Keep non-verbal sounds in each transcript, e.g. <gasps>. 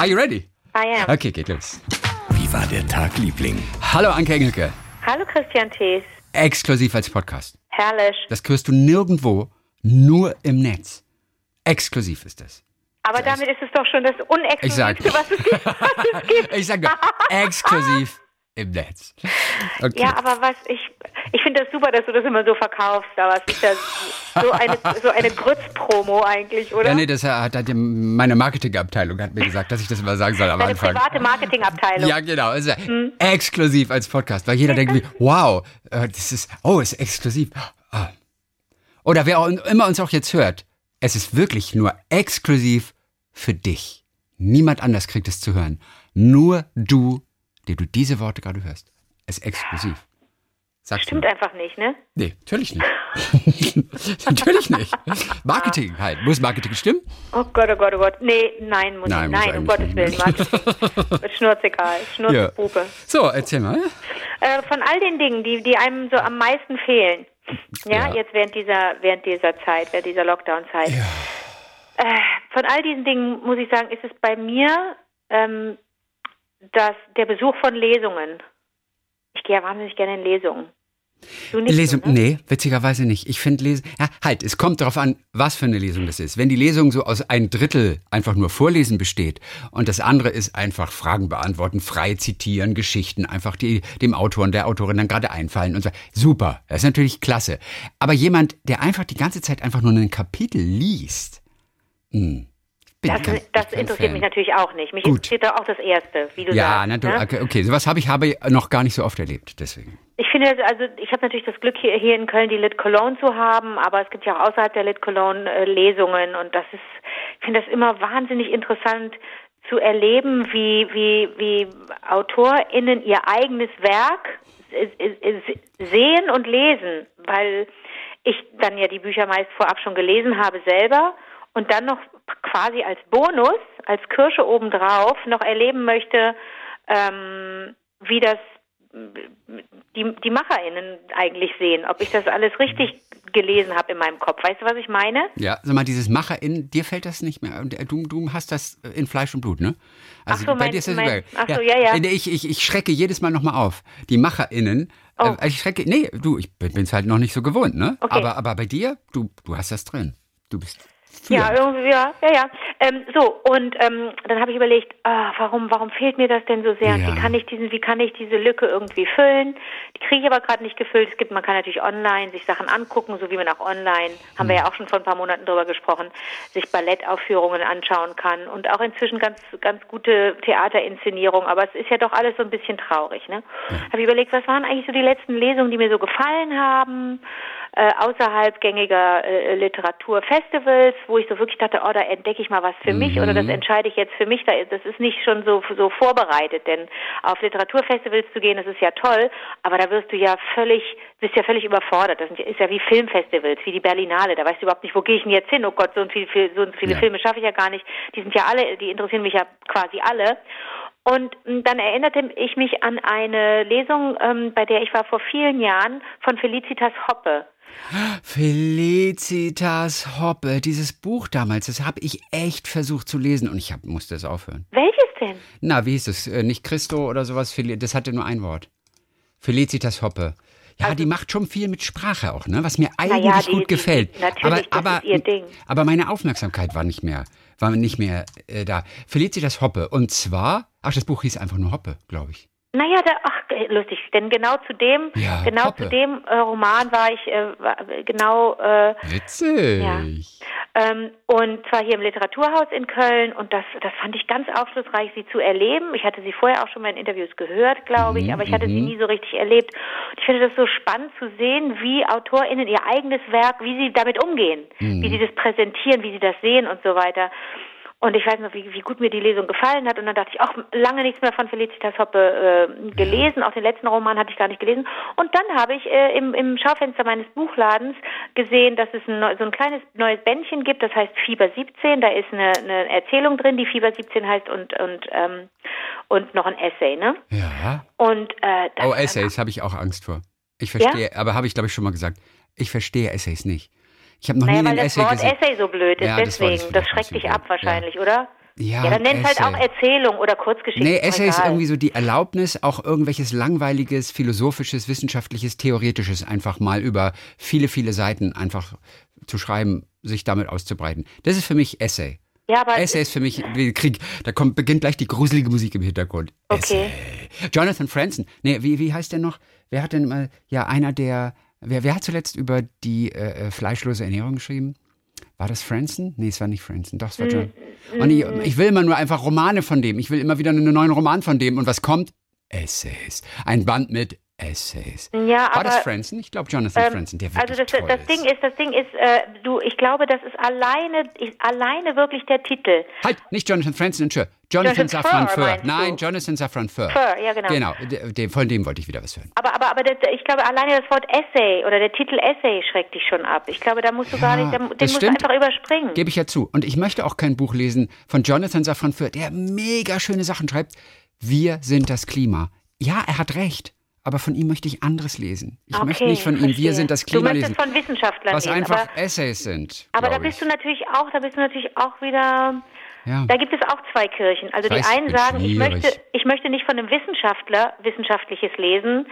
Are you ready? I am. Okay, geht los. Wie war der Tag, Liebling? Hallo Anke Engelke. Hallo Christian Thees. Exklusiv als Podcast. Herrlich. Das hörst du nirgendwo, nur im Netz. Exklusiv ist das. Aber damit ist es doch schon das Unexklusivste, was es gibt. Was es <laughs> gibt. Ich sage exklusiv im Netz. <laughs> Okay. Ja, aber was ich ich finde das super, dass du das immer so verkaufst, aber es ist ja so eine so eine Grützpromo eigentlich, oder? Ja, nee, das hat, hat meine Marketingabteilung hat mir gesagt, dass ich das immer sagen soll am Deine Anfang. private Marketingabteilung. Ja, genau. Also exklusiv als Podcast, weil jeder denkt, wie, wow, äh, das ist, oh, ist exklusiv. Ah. Oder wer auch immer uns auch jetzt hört, es ist wirklich nur exklusiv für dich. Niemand anders kriegt es zu hören. Nur du, der du diese Worte gerade hörst. Es ist exklusiv. Sagst Stimmt du? einfach nicht, ne? Nee, natürlich nicht. <laughs> natürlich nicht. Marketing halt. Muss Marketing stimmen? Oh Gott, oh Gott, oh Gott. Nee, nein, muss Nein, nicht. Nein, um Gottes Willen, nicht. Marketing. Schnurzegal, <laughs> Schnurzepupe. So, erzähl mal. Äh, von all den Dingen, die, die einem so am meisten fehlen, ja, Ja. jetzt während dieser, während dieser Zeit, während dieser Lockdown-Zeit. Äh, von all diesen Dingen muss ich sagen, ist es bei mir ähm, dass der Besuch von Lesungen. Ich gehe ja wahnsinnig gerne in Lesungen. Du nicht Lesung, ne? nee, witzigerweise nicht. Ich finde Lesen, ja, halt, es kommt darauf an, was für eine Lesung das ist. Wenn die Lesung so aus ein Drittel einfach nur Vorlesen besteht und das andere ist einfach Fragen beantworten, frei zitieren, Geschichten, einfach die dem Autor und der Autorin dann gerade einfallen und so. Super, das ist natürlich klasse. Aber jemand, der einfach die ganze Zeit einfach nur ein Kapitel liest, hm, bin Das, kein- das interessiert Fan. mich natürlich auch nicht. Mich Gut. interessiert auch das Erste, wie du Ja, sagst. natürlich. ne? Okay, sowas habe ich habe noch gar nicht so oft erlebt, deswegen. Ich finde, also ich habe natürlich das Glück, hier, hier in Köln die Lit Cologne zu haben, aber es gibt ja auch außerhalb der Lit Cologne äh, Lesungen und das ist, ich finde das immer wahnsinnig interessant zu erleben, wie, wie, wie AutorInnen ihr eigenes Werk sehen und lesen, weil ich dann ja die Bücher meist vorab schon gelesen habe selber und dann noch quasi als Bonus, als Kirsche obendrauf noch erleben möchte, ähm, wie das die, die MacherInnen eigentlich sehen, ob ich das alles richtig gelesen habe in meinem Kopf. Weißt du, was ich meine? Ja, sag mal, dieses Macherin, dir fällt das nicht mehr. Äh, Du, du hast das in Fleisch und Blut, ne? Also Ach so, bei mein- dir ist das mein- ach so, ja, ja. Nee, Ich, ich, ich schrecke jedes Mal nochmal auf. Die MacherInnen, Oh. äh, ich schrecke, nee, du, ich bin es halt noch nicht so gewohnt, ne? Okay. Aber, aber bei dir, du, du hast das drin. Du bist Ja, führend. irgendwie, ja, ja, ja. Ähm, so, und ähm, dann habe ich überlegt, ah, warum, warum fehlt mir das denn so sehr? Ja. Wie kann ich diesen, wie kann ich diese Lücke irgendwie füllen? Die kriege ich aber gerade nicht gefüllt. Es gibt, man kann natürlich online sich Sachen angucken, so wie man auch online, haben wir ja auch schon vor ein paar Monaten drüber gesprochen, sich Ballettaufführungen anschauen kann und auch inzwischen ganz, ganz gute Theaterinszenierungen. Aber es ist ja doch alles so ein bisschen traurig, ne? Habe ich überlegt, was waren eigentlich so die letzten Lesungen, die mir so gefallen haben? Äh, außerhalb gängiger äh, Literaturfestivals, wo ich so wirklich dachte, oh, da entdecke ich mal was für mich oder das entscheide ich jetzt für mich. Da, das ist nicht schon so, so vorbereitet, denn auf Literaturfestivals zu gehen, das ist ja toll, aber da wirst du ja völlig, bist ja völlig überfordert. Das ist ja wie Filmfestivals, wie die Berlinale. Da weißt du überhaupt nicht, wo gehe ich denn jetzt hin? Oh Gott, so, und viel, viel, so und viele Ja. Filme schaffe ich ja gar nicht. Die sind ja alle, die interessieren mich ja quasi alle. Und m, dann erinnerte ich mich an eine Lesung, ähm, bei der ich war vor vielen Jahren von Felicitas Hoppe. Felicitas Hoppe, dieses Buch damals, das habe ich echt versucht zu lesen und ich hab, musste es aufhören. Welches denn? Na, wie hieß es? Äh, Nicht Christo oder sowas? Das hatte nur ein Wort. Felicitas Hoppe. Ja, die macht schon viel mit Sprache auch, ne? Was mir eigentlich Also die- gut die- gefällt. natürlich, das aber, Ding. aber meine Aufmerksamkeit war nicht mehr, war nicht mehr äh, da. Felicitas Hoppe. Und zwar, ach, das Buch hieß einfach nur Hoppe, glaube ich. Naja, da, ach, lustig, denn genau zu dem, Ja, genau Hoppe. zu dem äh, Roman war ich, äh, war, genau, äh, Witzig. Ja. ähm, und zwar hier im Literaturhaus in Köln und das, das fand ich ganz aufschlussreich, sie zu erleben. Ich hatte sie vorher auch schon mal in Interviews gehört, glaube ich, Mhm, aber ich hatte sie nie so richtig erlebt. Und ich finde das so spannend zu sehen, wie AutorInnen ihr eigenes Werk, wie sie damit umgehen, Mhm. wie sie das präsentieren, wie sie das sehen und so weiter. Und ich weiß noch, wie, wie gut mir die Lesung gefallen hat. Und dann dachte ich, auch lange nichts mehr von Felicitas Hoppe äh, gelesen. Auch den letzten Roman hatte ich gar nicht gelesen. Und dann habe ich äh, im, im Schaufenster meines Buchladens gesehen, dass es ein, so ein kleines neues Bändchen gibt. Das heißt Fieber 17. Da ist eine, eine Erzählung drin, die Fieber 17 heißt und und ähm, und noch ein Essay, ne? Ja. Und äh, Oh, Essays habe ich auch Angst vor. Ich verstehe, aber habe ich glaube ich schon mal gesagt. Ich verstehe Essays nicht. Ich habe noch Naja, nie weil einen das Essay Wort gesehen. Essay so blöd ist, Ja, das deswegen. Das, vielleicht schreckt dich ab wahrscheinlich, oder? Ja, Ja, dann nennt halt auch Erzählung oder Kurzgeschichte. Nee, Essay ist irgendwie so die Erlaubnis, auch irgendwelches langweiliges, philosophisches, wissenschaftliches, theoretisches einfach mal über viele, viele Seiten einfach zu schreiben, sich damit auszubreiten. Das ist für mich Essay. Ja, aber Essay ist für mich wie Krieg. Da kommt, beginnt gleich die gruselige Musik im Hintergrund. Okay. Essay. Jonathan Franzen. Nee, wie, wie heißt der noch? Wer hat denn mal, ja, einer der, wer, wer hat zuletzt über die äh, äh, fleischlose Ernährung geschrieben? War das Franzen? Nee, es war nicht Franzen. Doch, es war John. Und ich, ich will immer nur einfach Romane von dem. Ich will immer wieder einen neuen Roman von dem. Und was kommt? Essays. Ein Band mit Essays. Ja, War das Franzen? Ich glaube Jonathan ähm, Franzen, der also das, toll das ist. Ding ist, das Ding ist, äh, du, ich glaube, das ist alleine, ist alleine wirklich der Titel. Halt, nicht Jonathan Franzen, Entschuldigung. Jonathan Jonathan Safran Foer, meinst du? Nein, Jonathan Safran Foer. Foer, ja, genau. Genau, de- von dem wollte ich wieder was hören. Aber, aber, aber das, ich glaube, alleine das Wort Essay oder der Titel Essay schreckt dich schon ab. Ich glaube, da musst du gar nicht, den musst du stimmt. einfach überspringen. Gebe ich ja zu. Und ich möchte auch kein Buch lesen von Jonathan Safran Foer, der mega schöne Sachen schreibt. Wir sind das Klima. Ja, er hat recht. Aber von ihm möchte ich anderes lesen. Ich Okay, möchte nicht von ihm Wir verstehe. sind das Du Klima möchtest lesen. von Wissenschaftlern Was lesen, einfach aber, Essays sind. aber da bist du ich. natürlich auch, da bist du natürlich auch wieder, Ja. da gibt es auch zwei Kirchen. Also Ich die einen sagen, ich möchte, ich möchte nicht von einem Wissenschaftler wissenschaftliches lesen,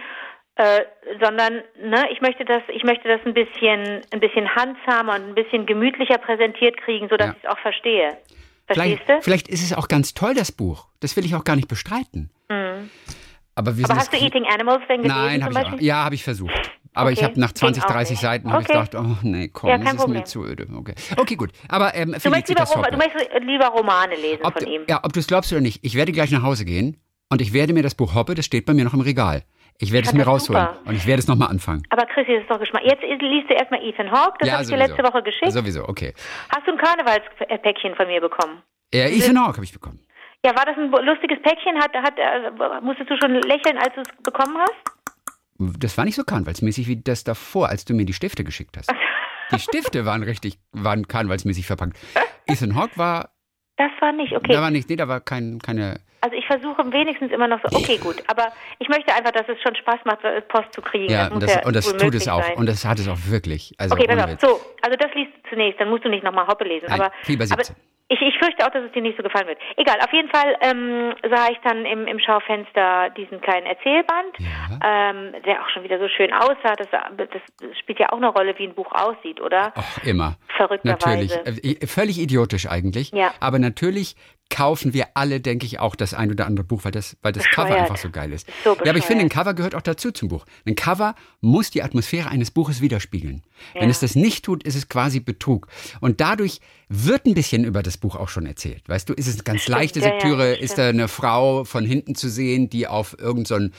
äh, sondern ne, ich möchte das, ich möchte das ein bisschen, ein bisschen handsamer und ein bisschen gemütlicher präsentiert kriegen, sodass Ja. ich es auch verstehe. Verstehst Vielleicht, du? vielleicht ist es auch ganz toll, das Buch. Das will ich auch gar nicht bestreiten. Wir Mhm. Aber sind hast du Eating Animals denn gelesen Nein, habe ich auch. Ja, habe ich versucht. Aber ich Okay, habe nach ging 20, auch 30 nicht. Seiten habe ich Okay. gedacht, oh nee, komm, Ja, das ist mir Problem. zu öde. Okay, okay gut. Aber ähm, Du möchtest, lieber, Rom- du möchtest lieber Romane lesen ob von du, ihm. Ja, ob du es glaubst oder nicht, ich werde gleich nach Hause gehen und ich werde mir das Buch Hoppe, das steht bei mir noch im Regal. Ich werde es Ja, mir rausholen super. und ich werde es nochmal anfangen. Aber Chrissy, das ist doch Geschmack. Jetzt liest du erstmal Ethan Hawke, das ja, habe ich dir letzte Woche geschickt. Sowieso, okay. Hast du ein Karnevalspäckchen von mir bekommen? Ja, Ethan Hawke habe ich bekommen. Ja, war das ein lustiges Päckchen? Hat, hat, äh, musstest du schon lächeln, als du es bekommen hast? Das war nicht so karnevalsmäßig wie das davor, als du mir die Stifte geschickt hast. <laughs> Die Stifte waren richtig, waren karnevalsmäßig verpackt. Ethan Hawke war, Das war nicht, okay. da war nicht, nee, da war kein, keine, Also ich versuche wenigstens immer noch so, okay, gut. Aber ich möchte einfach, dass es schon Spaß macht, äh, Post zu kriegen. ja, das muss das, ja und das tut es auch. Sein. Und das hat es auch wirklich. Also Okay, pass auf. So, also das liest du zunächst, dann musst du nicht nochmal Hoppe lesen. Nein, aber, lieber aber 17. ich, ich fürchte auch, dass es dir nicht so gefallen wird. Egal, auf jeden Fall ähm, sah ich dann im, im Schaufenster diesen kleinen Erzählband, Ja. ähm, der auch schon wieder so schön aussah. Das, das spielt ja auch eine Rolle, wie ein Buch aussieht, oder? Ach, immer. Verrückterweise. Natürlich. Äh, Völlig idiotisch eigentlich. Ja. Aber natürlich kaufen wir alle, denke ich, auch das ein oder andere Buch, weil das, weil das Cover einfach so geil ist. So ja, aber ich finde, ein. Cover gehört auch dazu zum Buch. Ein Cover muss die Atmosphäre eines Buches widerspiegeln. Wenn Ja. es das nicht tut, ist es quasi Betrug. Und dadurch wird ein bisschen über das Buch auch schon erzählt. Weißt du, ist es eine ganz Stimmt, leichte ja, ja, stimmt. ist da eine Frau von hinten zu sehen, die auf irgendein so ein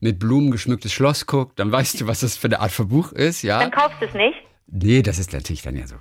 mit Blumen geschmücktes Schloss guckt? Dann weißt du, was das für eine Art von Buch ist, ja? Dann kaufst du es nicht. Nee, das ist natürlich dann ja so.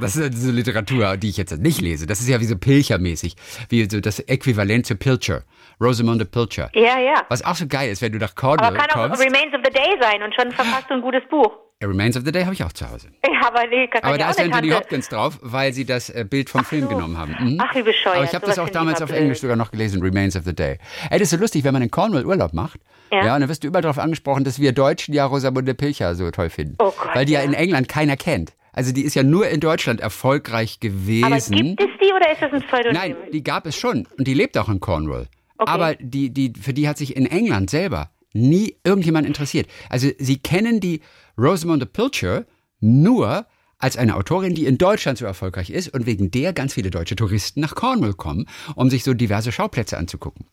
Das ist ja so Literatur, die ich jetzt nicht lese. Das ist ja wie so Pilcher-mäßig. Wie so das Äquivalent zu Pilcher. Rosamunde Pilcher. Ja, ja. Was auch so geil ist, wenn du nach Aber Cornwall kann auch kommst. Remains of the Day sein und schon verfasst du ein gutes Buch. Remains of the Day habe ich auch zu Hause. Ja, aber nee, kann Aber da ist Anthony. Hopkins drauf, weil sie das äh, Bild vom Film so. genommen haben. Mhm. Ach, wie bescheuert. Aber ich habe das auch damals mal auf blöd. Englisch sogar noch gelesen, Remains of the Day. Ey, das ist so lustig, wenn man in Cornwall Urlaub macht. Ja. Ja. und dann wirst du überall darauf angesprochen, dass wir Deutschen ja Rosamunde Pilcher so toll finden. Oh Gott, weil die ja. ja. in England keiner kennt. Also die ist ja nur in Deutschland erfolgreich gewesen. Aber gibt es die oder ist das ein Pseudonym? Nein, die gab es schon und die lebt auch in Cornwall. Okay. Aber die, die, für die hat sich in England selber nie irgendjemand interessiert. Also sie kennen die Rosamunde Pilcher nur als eine Autorin, die in Deutschland so erfolgreich ist und wegen der ganz viele deutsche Touristen nach Cornwall kommen, um sich so diverse Schauplätze anzugucken.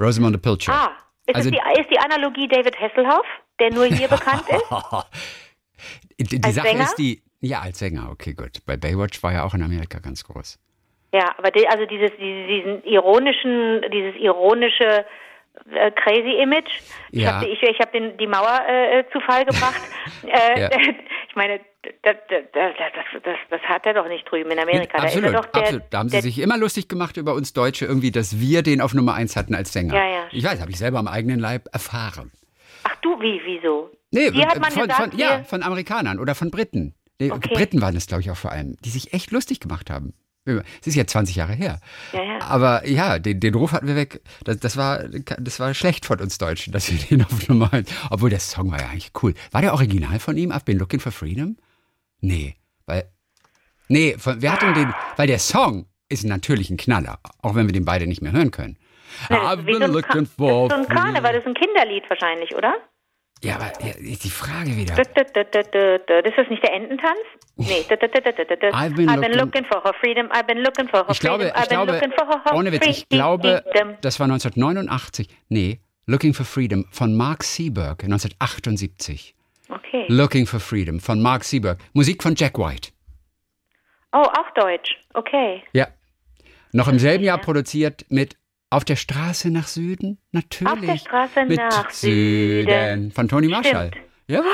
Rosamunde Pilcher. Ah, ist, Also- die, ist die Analogie David Hasselhoff, der nur hier <laughs> bekannt ist? Die, die Sache Sänger? ist die, ja, als Sänger, okay, gut. Bei Baywatch war ja auch in Amerika ganz groß. Ja, aber die, also dieses, diesen ironischen, dieses ironische äh, crazy Image. Ich Ja. habe ich, ich hab den die Mauer äh, zu Fall gebracht. <laughs> äh, Ja. <laughs> Ich meine, das, das, das, das, hat er doch nicht drüben in Amerika. Da absolut, doch der, absolut. Da haben sie sich immer lustig gemacht über uns Deutsche, irgendwie, dass wir den auf Nummer eins hatten als Sänger. Ja, ja. Ich weiß, habe ich selber am eigenen Leib erfahren. Ach du, wie, wieso? Nee, Hier hat man von, gesagt, von, ja, von Amerikanern oder von Briten. Nee, Okay. Briten waren es, glaube ich, auch vor allem, die sich echt lustig gemacht haben. Es ist ja 20 Jahre her. Ja, ja. Aber ja, den, den Ruf hatten wir weg. Das, das, war, das war schlecht von uns Deutschen, dass wir den <laughs> auf Nummer eins. Obwohl der Song war ja eigentlich cool. War der Original von ihm? I've been looking for freedom? Nee, weil. Nee, von, wer hat denn den. Weil der Song ist natürlich ein Knaller, auch wenn wir den beide nicht mehr hören können. Ne, I've so been ein looking for Das ist so ein Karneval, das ist ein Kinderlied wahrscheinlich, oder? Ja, aber ja, die Frage wieder. Das ist das nicht der Ententanz? Nee. I've been I've been looking- for her freedom. I've been looking for her Ich glaube, freedom. ich I've been glaube, looking for her ohne Witz, ich glaube, das war 1989. Nee, Looking for Freedom von Mark Seberg 1978. Okay. Looking for Freedom von Mark Seberg. Musik von Jack White. Oh, auch Deutsch. Okay. Ja. Noch im selben Jahr produziert mit Auf der Straße nach Süden? Natürlich. Auf der Straße mit nach Süden. Von Toni Marshall. Stimmt. Jawohl.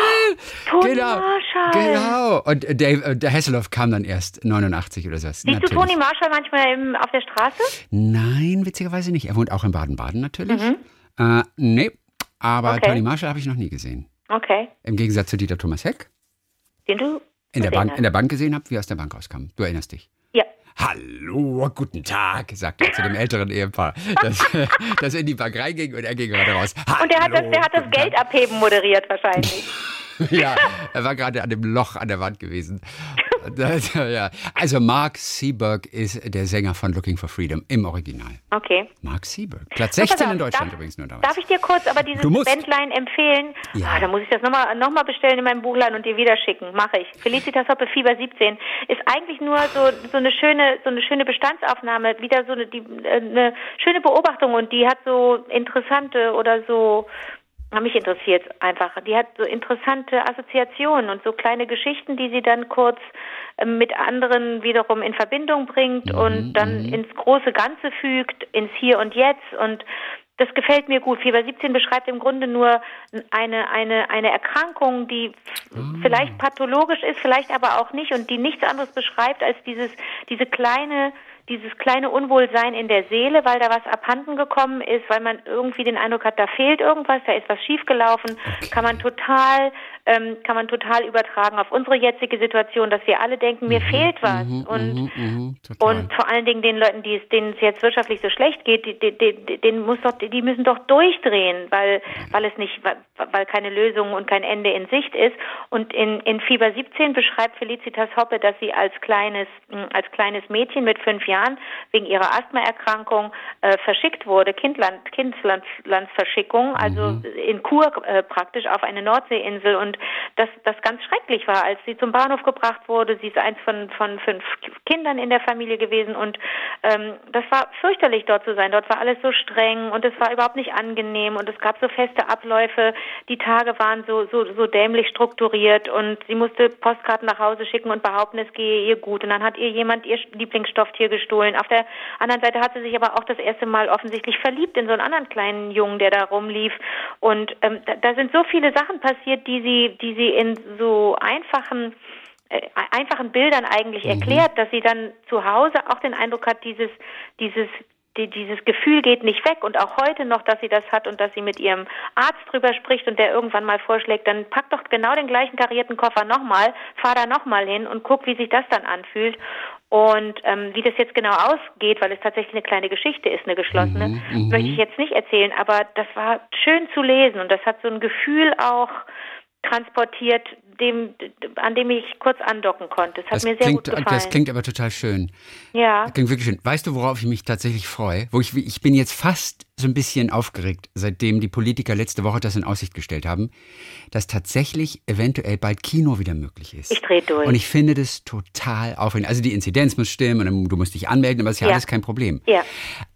Toni genau. Marshall. Genau. Und äh, Dave, äh, der Hasselhoff kam dann erst 89 oder so. Siehst du Toni Marshall manchmal im, auf der Straße? Nein, witzigerweise nicht. Er wohnt auch in Baden-Baden natürlich. Äh, nee, aber Mhm. Okay. Toni Marshall habe ich noch nie gesehen. Okay. Im Gegensatz zu Dieter Thomas Heck, Den du in der, Bank, in der Bank gesehen habe, wie er aus der Bank rauskam. Du erinnerst dich. Hallo, guten Tag, sagte er zu dem älteren Ehepaar, das, <laughs> das in die Bank reinging und er ging gerade raus. Und der hat das, Hallo, der hat das. Geld abheben moderiert wahrscheinlich. <laughs> Ja, er war gerade an dem Loch an der Wand gewesen. Das, <laughs> ja. Also Mark Seberg ist der Sänger von Looking for Freedom im Original. Okay. Mark Seberg. Platz So, pass 16 auf, in Deutschland darf, übrigens nur damals. Darf ich dir kurz aber dieses. Bändlein empfehlen? Ja. Ah, da muss ich das nochmal noch mal bestellen in meinem Buchlein und dir wieder schicken. Mache ich. Felicitas Hoppe Fieber 17 ist eigentlich nur so, so eine schöne so eine schöne Bestandsaufnahme, wieder so eine, die, äh, eine schöne Beobachtung und die hat so interessante oder so mich interessiert einfach. Die hat so interessante Assoziationen und so kleine Geschichten, die sie dann kurz ähm, mit anderen wiederum in Verbindung bringt und dann ins große Ganze fügt, ins Hier und Jetzt und das gefällt mir gut. Fieber 17 beschreibt im Grunde nur eine, eine, eine Erkrankung, die f- vielleicht pathologisch ist, vielleicht aber auch nicht und die nichts anderes beschreibt als dieses, diese kleine, dieses kleine Unwohlsein in der Seele, weil da was abhanden gekommen ist, weil man irgendwie den Eindruck hat, da fehlt irgendwas, da ist was schiefgelaufen, kann man total, ähm, kann man total übertragen auf unsere jetzige Situation, dass wir alle denken, mir fehlt was. und Mhm, mhm, und vor allen Dingen den Leuten, die es, denen es jetzt wirtschaftlich so schlecht geht, die, die, die, denen muss doch, die müssen doch durchdrehen, weil, weil es nicht, weil, weil keine Lösung und kein Ende in Sicht ist. Und in, in Fieber 17 beschreibt Felicitas Hoppe, dass sie als kleines, mh, als kleines Mädchen mit fünf Jahren wegen ihrer Asthmaerkrankung äh, verschickt wurde, Kindland, Kindslandsverschickung, also in Kur äh, praktisch auf eine Nordseeinsel. Und das, das ganz schrecklich war, als sie zum Bahnhof gebracht wurde. Sie ist eins von, von fünf Kindern in der Familie gewesen und ähm, das war fürchterlich dort zu sein. Dort war alles so streng und es war überhaupt nicht angenehm und es gab so feste Abläufe. Die Tage waren so, so, so dämlich strukturiert und sie musste Postkarten nach Hause schicken und behaupten, es gehe ihr gut. Und dann hat ihr jemand ihr Lieblingsstofftier gestohlen. Auf der anderen Seite hat sie sich aber auch das erste Mal offensichtlich verliebt in so einen anderen kleinen Jungen, der da rumlief. Und ähm, da, da sind so viele Sachen passiert, die sie, die sie in so einfachen äh, einfachen Bildern eigentlich erklärt, dass sie dann zu Hause auch den Eindruck hat, dieses, dieses, die, dieses Gefühl geht nicht weg und auch heute noch, dass sie das hat und dass sie mit ihrem Arzt drüber spricht und der irgendwann mal vorschlägt, dann pack doch genau den gleichen karierten Koffer nochmal, fahr da nochmal hin und guck, wie sich das dann anfühlt. Und ähm, wie das jetzt genau ausgeht, weil es tatsächlich eine kleine Geschichte ist, eine geschlossene, möchte ich jetzt nicht erzählen, aber das war schön zu lesen und das hat so ein Gefühl auch transportiert, dem, an dem ich kurz andocken konnte. Hat das, mir sehr klingt, gut gefallen. das klingt aber total schön. ja. Das klingt wirklich schön. Weißt du, worauf ich mich tatsächlich freue? Wo ich, ich bin jetzt fast so ein bisschen aufgeregt, seitdem die Politiker letzte Woche das in Aussicht gestellt haben, dass tatsächlich eventuell bald Kino wieder möglich ist. Ich dreh durch. Und ich finde das total aufregend. Also die Inzidenz muss stimmen und du musst dich anmelden, aber das ist ja, Ja. alles kein Problem. Ja.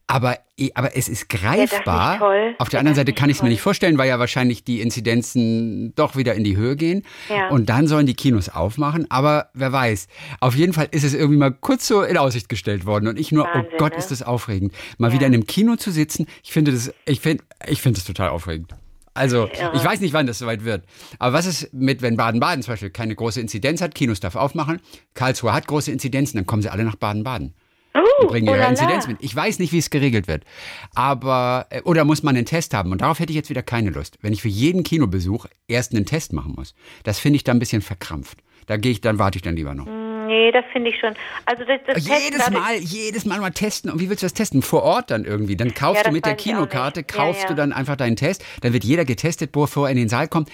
Aber, aber es ist greifbar. toll? Auf der Ja, anderen Seite kann ich es mir nicht vorstellen, weil ja wahrscheinlich die Inzidenzen doch wieder in die Höhe gehen. Ja. Und dann sollen die Kinos aufmachen. Aber wer weiß. Auf jeden Fall ist es irgendwie mal kurz so in Aussicht gestellt worden. Und ich nur, Wahnsinn, oh Gott, ne? ist das aufregend. Mal Ja. wieder in einem Kino zu sitzen. Ich finde das, ich finde, ich finde das total aufregend. Also, ich weiß nicht, wann das soweit wird. Aber was ist mit, wenn Baden-Baden zum Beispiel keine große Inzidenz hat, Kinos darf aufmachen, Karlsruhe hat große Inzidenzen, dann kommen sie alle nach Baden-Baden Und bringen oh ihre. Inzidenz mit. Ich weiß nicht, wie es geregelt wird. Aber, äh, oder muss man einen Test haben? Und darauf hätte ich jetzt wieder keine Lust. Wenn ich für jeden Kinobesuch erst einen Test machen muss, das finde ich dann ein bisschen verkrampft. Da gehe ich, dann warte ich dann lieber noch. Nee, das finde ich schon. Also das, das Testen Jedes dadurch- Mal, jedes Mal mal testen. Und wie willst du das testen? Vor Ort dann irgendwie. Dann kaufst Ja, du mit der Kinokarte, nicht. Ja, kaufst ja. du dann einfach deinen Test. Dann wird jeder getestet, bevor er in den Saal kommt.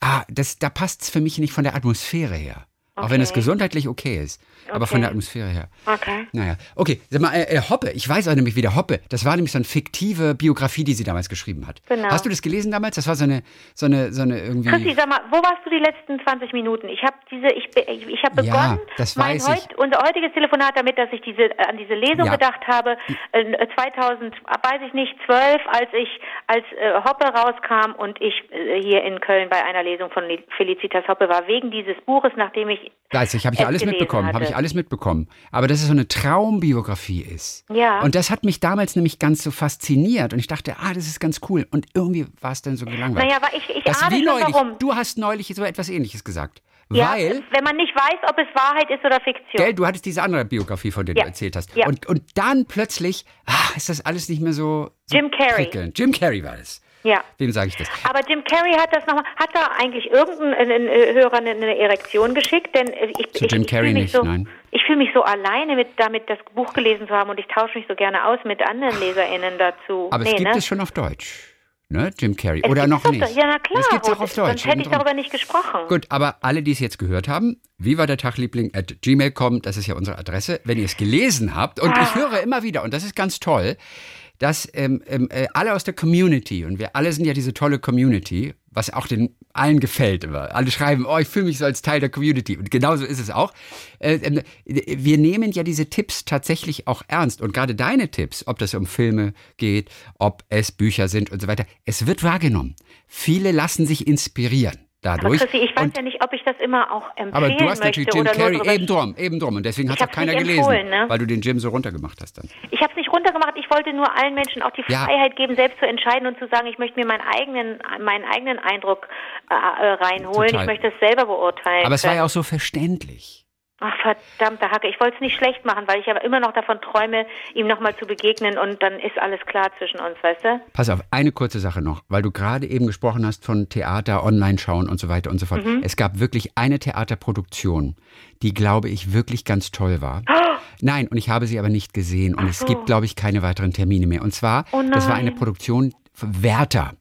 Ah, das, da passt es für mich nicht von der Atmosphäre her. Auch wenn es Okay. gesundheitlich okay ist. Aber von Okay. der Atmosphäre her. Okay. Naja, okay. Sag mal, äh, äh, Hoppe, ich weiß auch nämlich wieder Hoppe. Das war nämlich so eine fiktive Biografie, die sie damals geschrieben hat. Genau. Hast du das gelesen damals? Das war so eine, so eine, so eine irgendwie. Christi, sag mal, wo warst du die letzten 20 Minuten? Ich habe diese, ich, ich, habe Ja, begonnen, das mein weiß ich. heut, unser heutiges Telefonat damit, dass ich diese, äh, an diese Lesung Ja. gedacht habe, äh, 2000, weiß ich nicht, 12, als ich, als äh, Hoppe rauskam und ich äh, hier in Köln bei einer Lesung von Felicitas Hoppe war, wegen dieses Buches, nachdem ich Weiß ich, habe ich es alles mitbekommen, habe ich alles mitbekommen. Aber dass es so eine Traumbiografie ist. Ja. Und das hat mich damals nämlich ganz so fasziniert und ich dachte, ah, das ist ganz cool. Und irgendwie war es dann so gelangweilt. Naja, aber ich, ich das ahne wie schon neulich. warum. Du hast neulich so etwas Ähnliches gesagt. Ja, Weil, wenn man nicht weiß, ob es Wahrheit ist oder Fiktion. gell, du hattest diese andere Biografie, von der Ja. du erzählt hast. Ja. Und, und dann plötzlich, ah, ist das alles nicht mehr so, so Jim Carrey. prickelnd. Jim Carrey war es. Ja. Wem sage ich das? Aber Jim Carrey hat das nochmal, hat da eigentlich irgendein ein, ein, äh, Hörer eine, eine Erektion geschickt? Denn äh, ich, Zu ich, Jim ich Carrey nicht, so, nein. Ich fühle mich so alleine mit damit, das Buch gelesen zu haben und ich tausche mich so gerne aus mit anderen LeserInnen dazu. Aber es nee, gibt ne? es schon auf Deutsch. Ne, Jim Carrey. Es Oder noch nicht. Ja, na klar. Das gibt's auch Ruth, auf Deutsch. Sonst hätte ich darüber nicht gesprochen. Gut, aber alle, die es jetzt gehört haben, wie war der Tagliebling at gmail.com, das ist ja unsere Adresse. Wenn ihr es gelesen habt, und Ah. ich höre immer wieder, und das ist ganz toll, dass ähm, ähm, äh, alle aus der Community, und wir alle sind ja diese tolle Community, was auch den allen gefällt immer. Alle schreiben, oh, ich fühle mich so als Teil der Community. Und genauso ist es auch. Äh, ähm, wir nehmen ja diese Tipps tatsächlich auch ernst. Und gerade deine Tipps, ob das um Filme geht, ob es Bücher sind und so weiter, es wird wahrgenommen. Viele lassen sich inspirieren aber dadurch. Chrissy, ich weiß und, ja nicht, ob ich das immer auch empfehlen aber du hast natürlich Jim Carrey eben drum, eben drum. Und deswegen hat es auch keiner gelesen, ne? weil du den Jim so runtergemacht hast dann. Ich habe es nicht runtergemacht. Ich wollte nur allen Menschen auch die Ja. Freiheit geben, selbst zu entscheiden und zu sagen, ich möchte mir meinen eigenen, meinen eigenen Eindruck äh, äh, reinholen. Total. Ich möchte es selber beurteilen. Aber es war ja auch so verständlich. Ach, verdammte Hacke. Ich wollte es nicht schlecht machen, weil ich aber immer noch davon träume, ihm nochmal zu begegnen und dann ist alles klar zwischen uns, weißt du? Pass auf, eine kurze Sache noch, weil du gerade eben gesprochen hast von Theater, Online-Schauen und so weiter und so fort. Mhm. Es gab wirklich eine Theaterproduktion, die, glaube ich, wirklich ganz toll war. Nein, und ich habe sie aber nicht gesehen und es so. gibt, glaube ich, keine weiteren Termine mehr. Und zwar, Oh das war eine. Produktion Werther.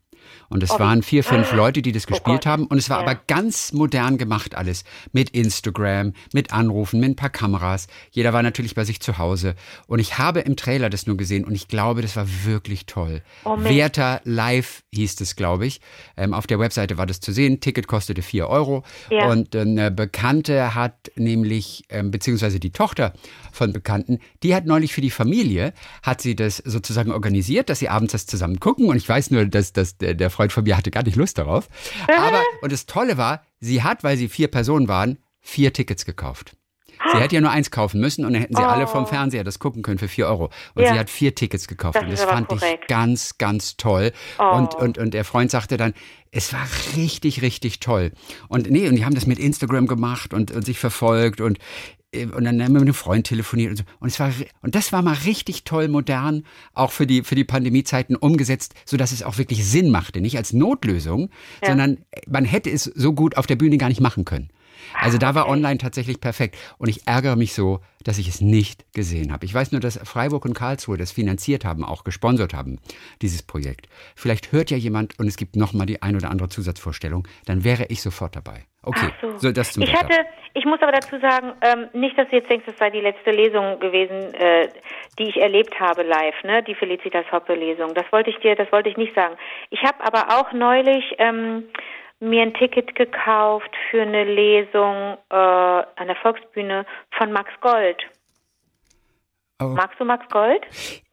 Und es waren vier, fünf Leute, die das gespielt Gott. haben. Und es war Ja. aber ganz modern gemacht alles. Mit Instagram, mit Anrufen, mit ein paar Kameras. Jeder war natürlich bei sich zu Hause. Und ich habe im Trailer das nur gesehen und ich glaube, das war wirklich toll. Oh. Werther Live hieß es, glaube ich. Ähm, auf der Webseite war das zu sehen. Ticket kostete vier Euro. Ja. Und äh, eine Bekannte hat nämlich, ähm, beziehungsweise die Tochter von Bekannten, die hat neulich für die Familie, hat sie das sozusagen organisiert, dass sie abends das zusammen gucken. Und ich weiß nur, dass, dass der, der Freund von mir hatte gar nicht Lust darauf. Aber, und das Tolle war, sie hat, weil sie vier Personen waren, vier Tickets gekauft. Sie hätte ja nur eins kaufen müssen und dann hätten sie alle vom Fernseher das gucken können für vier Euro. Und Oh. Ja. sie hat vier Tickets gekauft. Das und das fand ich korrekt. ganz, ganz toll. Oh. Und, und, und der Freund sagte dann, es war richtig, richtig toll. Und nee, und die haben das mit Instagram gemacht und, und sich verfolgt und, und dann haben wir mit einem Freund telefoniert und so. Und es war, und das war mal richtig toll modern, auch für die, für die Pandemiezeiten umgesetzt, sodass es auch wirklich Sinn machte. Nicht als Notlösung, sondern man hätte es so gut auf der Bühne gar nicht machen können. Also da war online tatsächlich perfekt. Und ich ärgere mich so, dass ich es nicht gesehen habe. Ich weiß nur, dass Freiburg und Karlsruhe das finanziert haben, auch gesponsert haben, dieses Projekt. Vielleicht hört ja jemand und es gibt nochmal die ein oder andere Zusatzvorstellung, dann wäre ich sofort dabei. Okay, Ach so. das zum ich Wetter. hatte, ich muss aber dazu sagen, ähm, nicht, dass du jetzt denkst, das sei die letzte Lesung gewesen, äh, die ich erlebt habe live, ne, die Felicitas Hoppe Lesung. Das wollte ich dir, das wollte ich nicht sagen. Ich habe aber auch neulich ähm, mir ein Ticket gekauft für eine Lesung äh, an der Volksbühne von Max Gold. Oh. Magst du Max Gold?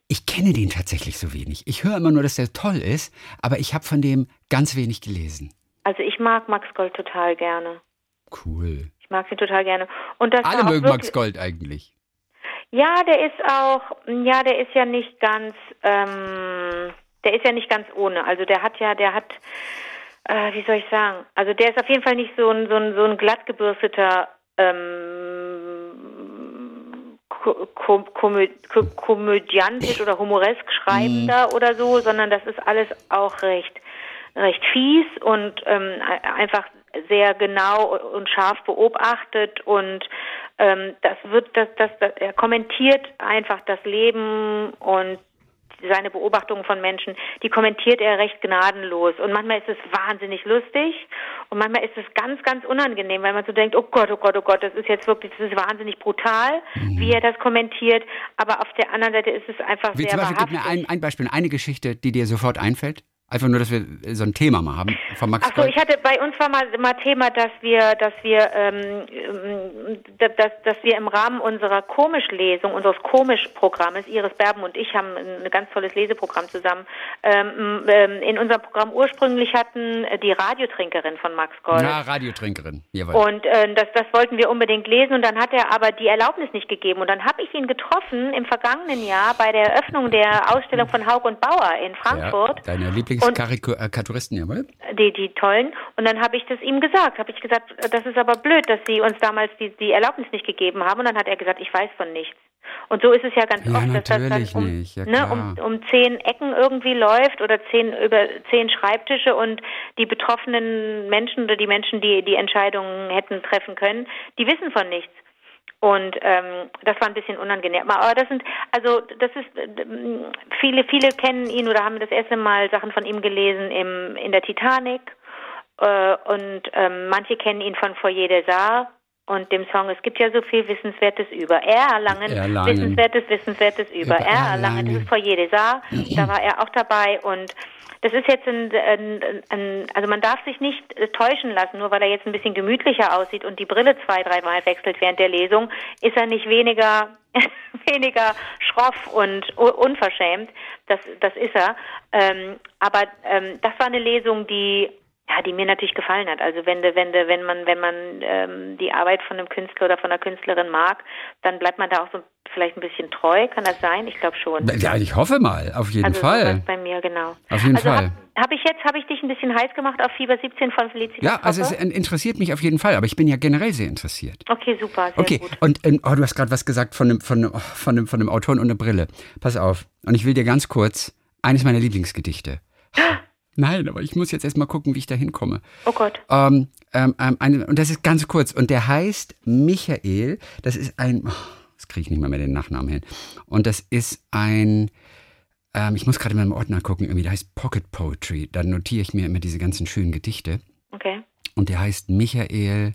Ich kenne den tatsächlich so wenig. Ich höre immer nur, dass der toll ist, aber ich habe von dem ganz wenig gelesen. Also ich mag Max Gold total gerne. Cool. Ich mag sie total gerne. Und das Alle mögen Max Gold eigentlich. Ja, der ist auch, ja, der ist ja nicht ganz, ähm, der ist ja nicht ganz ohne. Also der hat ja, der hat, äh, wie soll ich sagen, also der ist auf jeden Fall nicht so ein, so ein, so ein glatt gebürsteter ähm, ko ko komö ko komödiantisch oder humoresk schreibender oder so, sondern das ist alles auch recht, recht fies und ähm, einfach sehr genau und scharf beobachtet und ähm, das wird, das, das, das, er kommentiert einfach das Leben und seine Beobachtungen von Menschen, die kommentiert er recht gnadenlos. Und manchmal ist es wahnsinnig lustig und manchmal ist es ganz, ganz unangenehm, weil man so denkt, oh Gott, oh Gott, oh Gott, das ist jetzt wirklich, das ist wahnsinnig brutal, mhm. wie er das kommentiert. Aber auf der anderen Seite ist es einfach wie sehr zum Beispiel, wahrhaftig. Gib mir ein, ein Beispiel, eine Geschichte, die dir sofort einfällt. Einfach nur, dass wir so ein Thema mal haben von Max Ach so, ich hatte bei uns war mal, mal Thema, dass wir, dass wir, ähm, ähm dass, dass wir im Rahmen unserer Komischlesung, unseres Komischprogrammes, Iris Berben und ich haben ein ganz tolles Leseprogramm zusammen. Ähm, ähm, in unserem Programm ursprünglich hatten die Radiotrinkerin von Max Gold. Ja, Radiotrinkerin. Jawohl. Und äh, das, das wollten wir unbedingt lesen und dann hat er aber die Erlaubnis nicht gegeben und dann habe ich ihn getroffen im vergangenen Jahr bei der Eröffnung der Ausstellung von Haug und Bauer in Frankfurt. Ja, deine Lieblings Lieblingskarikaturisten, jawohl? Die, die tollen. Und dann habe ich das ihm gesagt. Habe ich gesagt, das ist aber blöd, dass Sie uns damals die, die Erlaubnis nicht gegeben haben. Und dann hat er gesagt, ich weiß von nichts. Und so ist es ja ganz ja, oft, dass das dann um, ja, ne, um, um zehn Ecken irgendwie läuft oder zehn über zehn Schreibtische und die betroffenen Menschen oder die Menschen, die die Entscheidungen hätten treffen können, die wissen von nichts. Und ähm, das war ein bisschen unangenehm. Aber das sind, also das ist, viele, viele kennen ihn oder haben das erste Mal Sachen von ihm gelesen im, in der Titanic. Äh, und ähm, manche kennen ihn von Foyer des Arts und dem Song Es gibt ja so viel Wissenswertes über Erlangen, Erlangen. Wissenswertes, Wissenswertes über, über Erlangen. Erlangen. Das ist Foyer des Arts. Da war er auch dabei und das ist jetzt ein, ein, ein, also man darf sich nicht äh, täuschen lassen, nur weil er jetzt ein bisschen gemütlicher aussieht und die Brille zwei, dreimal wechselt während der Lesung, ist er nicht weniger, <laughs> weniger schroff und unverschämt. Das, das ist er. Ähm, aber ähm, das war eine Lesung, die ja, die mir natürlich gefallen hat. Also wenn de, wenn de, wenn man wenn man ähm, die Arbeit von einem Künstler oder von einer Künstlerin mag, dann bleibt man da auch so vielleicht ein bisschen treu. Kann das sein? Ich glaube schon. Ja, ich hoffe mal, auf jeden also Fall. bei mir genau. Auf jeden also Fall. Habe hab ich jetzt habe ich dich ein bisschen heiß gemacht auf Fieber 17 von Felicitas Ja, also es interessiert mich auf jeden Fall, aber ich bin ja generell sehr interessiert. Okay, super, sehr okay. gut. Und ähm, oh, du hast gerade was gesagt von einem von einem, von einem von einem Autor und einer Brille. Pass auf. Und ich will dir ganz kurz eines meiner Lieblingsgedichte. <gasps> Nein, aber ich muss jetzt erstmal gucken, wie ich da hinkomme. Oh Gott. Ähm, ähm, ähm, eine, und das ist ganz kurz. Und der heißt Michael. Das ist ein. Oh, das kriege ich nicht mal mehr den Nachnamen hin. Und das ist ein. Ähm, ich muss gerade in meinem Ordner gucken, irgendwie, der heißt Pocket Poetry. Da notiere ich mir immer diese ganzen schönen Gedichte. Okay. Und der heißt Michael.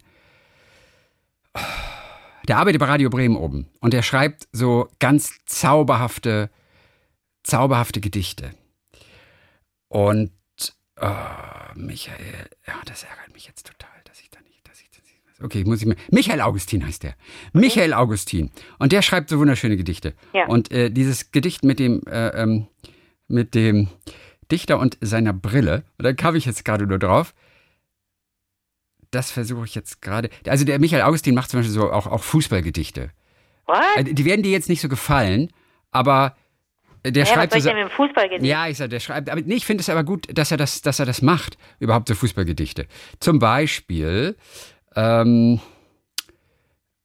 Der arbeitet bei Radio Bremen oben. Und der schreibt so ganz zauberhafte, zauberhafte Gedichte. Und Oh, Michael, ja, das ärgert mich jetzt total, dass ich da nicht, dass ich das nicht weiß. Okay, muss ich mir. Michael Augustin heißt der. Michael Augustin. Und der schreibt so wunderschöne Gedichte. Ja. Und äh, dieses Gedicht mit dem, äh, ähm, mit dem Dichter und seiner Brille, und da kam ich jetzt gerade nur drauf. Das versuche ich jetzt gerade. Also der Michael Augustin macht zum Beispiel so auch, auch Fußballgedichte. What? Äh, die werden dir jetzt nicht so gefallen, aber der ja, schreibt was soll ich denn mit dem Fußballgedicht? Ja, ich sag, der schreibt, aber nee, ich finde es aber gut, dass er das, dass er das macht, überhaupt so Fußballgedichte. Zum Beispiel ähm,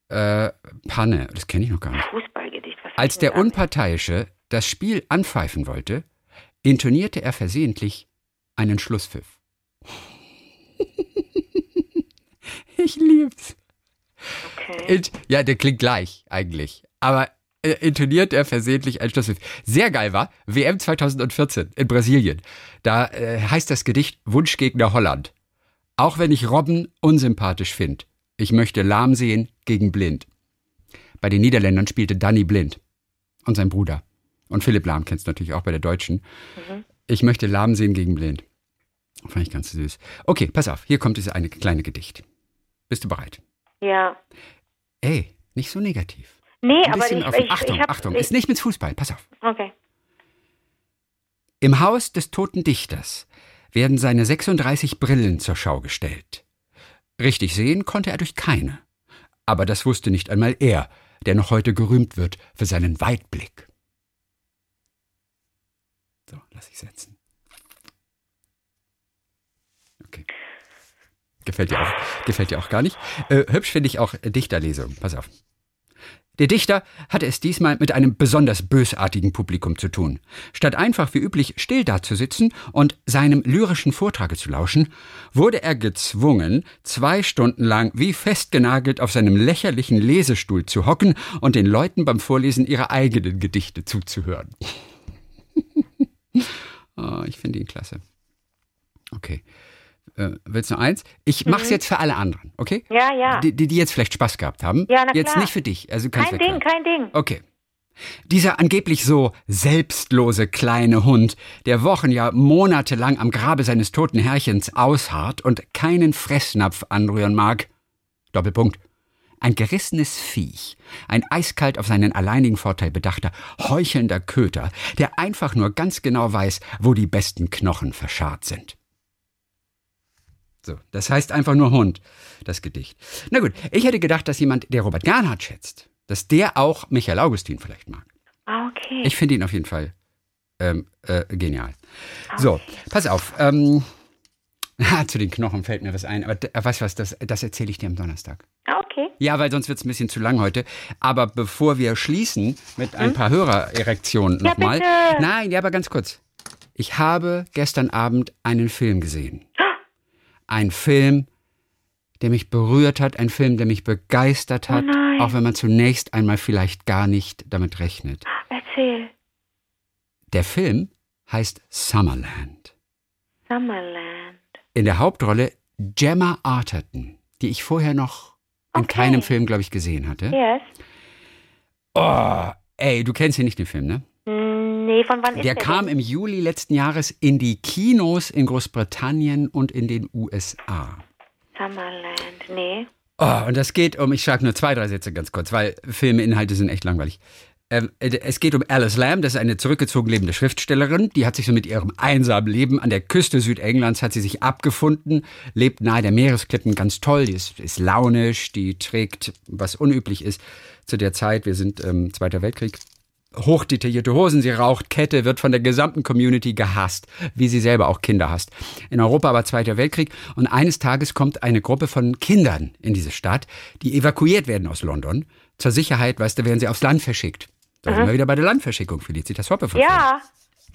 äh, Panne, das kenne ich noch gar nicht. Fußballgedicht, was Als der Unparteiische das Spiel anpfeifen wollte, intonierte er versehentlich einen Schlusspfiff. <laughs> ich lieb's. Okay. Ja, der klingt gleich eigentlich. Aber äh, intoniert er versehentlich ein Schlusspfiff. Sehr geil war, WM 2014 in Brasilien. Da äh, heißt das Gedicht Wunschgegner Holland. Auch wenn ich Robben unsympathisch finde, ich möchte lahm sehen gegen blind. Bei den Niederländern spielte Danny Blind und sein Bruder. Und Philipp Lahm kennst du natürlich auch bei der Deutschen. Mhm. Ich möchte lahm sehen gegen blind. Fand ich ganz süß. Okay, pass auf, hier kommt dieses eine kleine Gedicht. Bist du bereit? Ja. Ey, nicht so negativ. Nee, aber ich, ich, Achtung, ich hab, Achtung, ist nicht mit Fußball, pass auf. Okay. Im Haus des toten Dichters werden seine 36 Brillen zur Schau gestellt. Richtig sehen konnte er durch keine. Aber das wusste nicht einmal er, der noch heute gerühmt wird für seinen Weitblick. So, lass ich setzen. Okay. Gefällt dir auch, gefällt dir auch gar nicht. Äh, hübsch finde ich auch Dichterlesung. Pass auf. Der Dichter hatte es diesmal mit einem besonders bösartigen Publikum zu tun. Statt einfach wie üblich still dazusitzen und seinem lyrischen Vortrage zu lauschen, wurde er gezwungen, zwei Stunden lang wie festgenagelt auf seinem lächerlichen Lesestuhl zu hocken und den Leuten beim Vorlesen ihrer eigenen Gedichte zuzuhören. oh, <laughs> ich finde ihn klasse. Okay. Äh, willst du eins? Ich mach's Mhm. jetzt für alle anderen, okay? Ja, ja. Die, die, jetzt vielleicht Spaß gehabt haben. Ja, na jetzt klar. nicht für dich. Also Kein. Ding, kein Ding. Okay. Dieser angeblich so selbstlose kleine Hund, der Wochen, ja monatelang am Grabe seines toten Herrchens ausharrt und keinen Fressnapf anrühren mag. Doppelpunkt. Ein gerissenes Viech, ein eiskalt auf seinen alleinigen Vorteil bedachter, heuchelnder Köter, der einfach nur ganz genau weiß, wo die besten Knochen verscharrt sind. So, das heißt einfach nur Hund, das Gedicht. Na gut, ich hätte gedacht, dass jemand, der Robert Gernhardt schätzt, dass der auch Michael Augustin vielleicht mag. Ah, okay. Ich finde ihn auf jeden Fall ähm, äh, genial. So, pass auf. Ähm, <laughs> zu den Knochen fällt mir was ein, aber äh, weißt du was, das, das erzähle ich dir am Donnerstag. Ah, okay. Ja, weil sonst wird es ein bisschen zu lang heute. Aber bevor wir schließen mit ein paar Hörererektionen Hm? Ja, nochmal. Nein, ja, aber ganz kurz. Ich habe gestern Abend einen Film gesehen. Ein Film, der mich berührt hat, ein Film, der mich begeistert hat, Oh auch wenn man zunächst einmal vielleicht gar nicht damit rechnet. Erzähl. Der Film heißt Summerland. Summerland. In der Hauptrolle Gemma Arterton, die ich vorher noch in Okay. keinem Film, glaube ich, gesehen hatte. Yes. Oh, ey, du kennst ja nicht den Film, ne? Nee, von wann ist Der der kam denn? im Juli letzten Jahres in die Kinos in Großbritannien und in den USA. Summerland. Nee. Oh, und das geht um, ich sage nur zwei, drei Sätze ganz kurz, weil Filmeinhalte sind echt langweilig. Ähm, äh, es geht um Alice Lamb, das ist eine zurückgezogen lebende Schriftstellerin. Die hat sich so mit ihrem einsamen Leben an der Küste Südenglands hat sie sich abgefunden, lebt nahe der Meeresklippen ganz toll, die ist, ist launisch, die trägt, was unüblich ist zu der Zeit, wir sind ähm, Zweiter Weltkrieg, hochdetaillierte Hosen, sie raucht Kette, wird von der gesamten Community gehasst, wie sie selber auch Kinder hasst. In Europa aber Zweiter Weltkrieg und eines Tages kommt eine Gruppe von Kindern in diese Stadt, die evakuiert werden aus London. Zur Sicherheit, weißt du, werden sie aufs Land verschickt. Da sind wir wieder bei der Landverschickung, Felicitas Hoppe von Ja.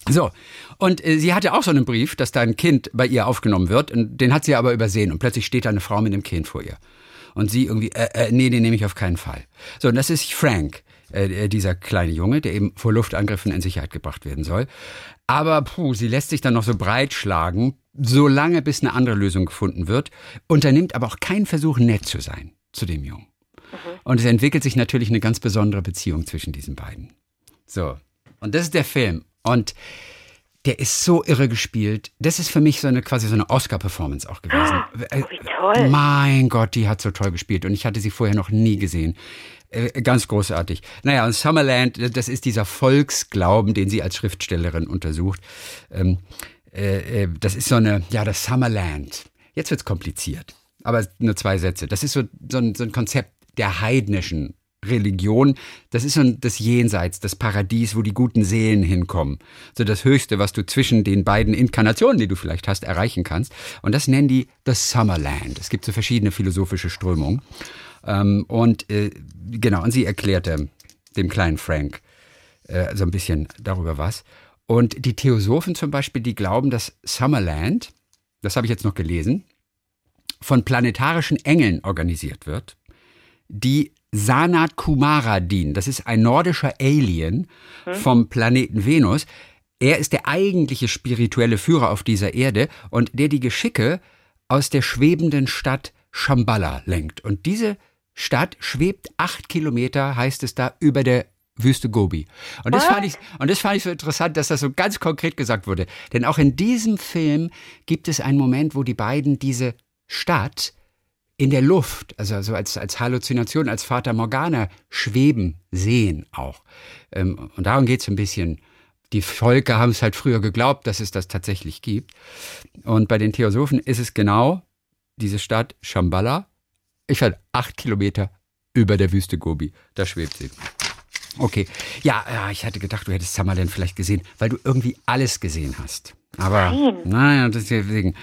so, und äh, sie hatte auch so einen Brief, dass da ein Kind bei ihr aufgenommen wird, und den hat sie aber übersehen. Und plötzlich steht da eine Frau mit einem Kind vor ihr. Und sie irgendwie, äh, äh, nee, den nehme ich auf keinen Fall. So, und das ist Frank, äh, dieser kleine Junge, der eben vor Luftangriffen in Sicherheit gebracht werden soll. Aber puh, sie lässt sich dann noch so breitschlagen, solange bis eine andere Lösung gefunden wird, unternimmt aber auch keinen Versuch, nett zu sein zu dem Jungen. Und es entwickelt sich natürlich eine ganz besondere Beziehung zwischen diesen beiden. So, und das ist der Film. Und der ist so irre gespielt. Das ist für mich so eine quasi so eine Oscar-Performance auch gewesen. <gasps> Äh, wie toll. Mein Gott, die hat so toll gespielt und ich hatte sie vorher noch nie gesehen. Äh, Ganz großartig. Naja, und Summerland, das ist dieser Volksglauben, den sie als Schriftstellerin untersucht. Ähm, äh, äh, das ist so eine, ja, das Summerland. Jetzt wird's kompliziert, aber nur zwei Sätze. Das ist so, so, ein, so ein Konzept der heidnischen Religion. Das ist so das Jenseits, das Paradies, wo die guten Seelen hinkommen. So das Höchste, was du zwischen den beiden Inkarnationen, die du vielleicht hast, erreichen kannst. Und das nennen die das Summerland. Es gibt so verschiedene philosophische Strömungen. Ähm, und äh, genau, und sie erklärte dem kleinen Frank äh, so ein bisschen darüber was. Und die Theosophen zum Beispiel, die glauben, dass Summerland, das habe ich jetzt noch gelesen, von planetarischen Engeln organisiert wird, die Sanat Kumara dienen. Das ist ein nordischer Alien vom Planeten Venus. Er ist der eigentliche spirituelle Führer auf dieser Erde und der die Geschicke aus der schwebenden Stadt Shambhala lenkt. Und diese Stadt schwebt acht Kilometer, heißt es da, über der Wüste Gobi. Und das, fand ich, und das fand ich so interessant, dass das so ganz konkret gesagt wurde. Denn auch in diesem Film gibt es einen Moment, wo die beiden diese Stadt in der Luft, also so als, als Halluzination, als Fata Morgana schweben, sehen auch. Ähm, und darum geht es ein bisschen. Die Völker haben es halt früher geglaubt, dass es das tatsächlich gibt. Und bei den Theosophen ist es genau diese Stadt Shambhala. Ich war acht Kilometer über der Wüste Gobi. Da schwebt sie. Okay. Ja, ja, ich hatte gedacht, du hättest Summerland vielleicht gesehen, weil du irgendwie alles gesehen hast. Aber Nein. naja, deswegen.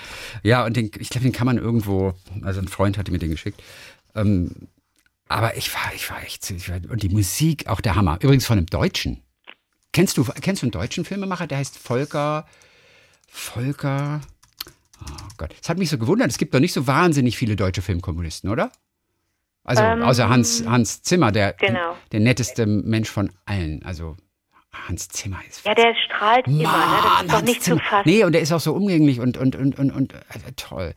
Ja, und den, ich glaube, den kann man irgendwo, also ein Freund hatte mir den geschickt. Ähm, aber ich war, ich war echt, ich war, und die Musik, auch der Hammer. Übrigens von einem Deutschen. Kennst du, kennst du einen deutschen Filmemacher, der heißt Volker, Volker, oh Gott. Es hat mich so gewundert, es gibt doch nicht so wahnsinnig viele deutsche Filmkomponisten, oder? Also, Ähm, außer Hans, Hans Zimmer, der, genau. der netteste Mensch von allen. Also, Hans Zimmer ist. Ja, der strahlt immer, ne? Das ist doch Hans nicht zu Zimmer. fassen. Nee, und der ist auch so umgänglich und, und, und, und, und äh, toll.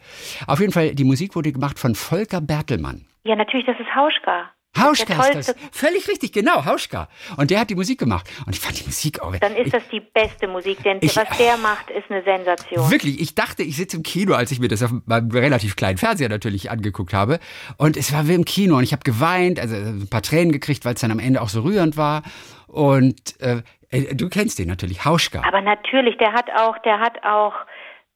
Auf jeden Fall, die Musik wurde gemacht von Volker Bertelmann. Ja, natürlich, das ist Hauschka. Hauschka Der ist das. Völlig richtig, genau, Hauschka. Und der hat die Musik gemacht. Und ich fand die Musik auch. Dann ist ich, das die beste Musik, denn Ich- was der macht, ist eine Sensation. Wirklich, ich dachte, ich sitze im Kino, als ich mir das auf meinem relativ kleinen Fernseher natürlich angeguckt habe. Und es war wie im Kino und ich habe geweint, also ein paar Tränen gekriegt, weil es dann am Ende auch so rührend war. Und äh, äh, du kennst den natürlich, Hauschka. Aber natürlich, der hat auch, der hat auch,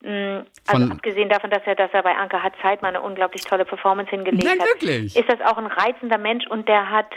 mh, also Von- abgesehen davon, dass er, dass er bei Anke hat Zeit mal eine unglaublich tolle Performance hingelegt Nein, hat, wirklich? ist das auch ein reizender Mensch und der hat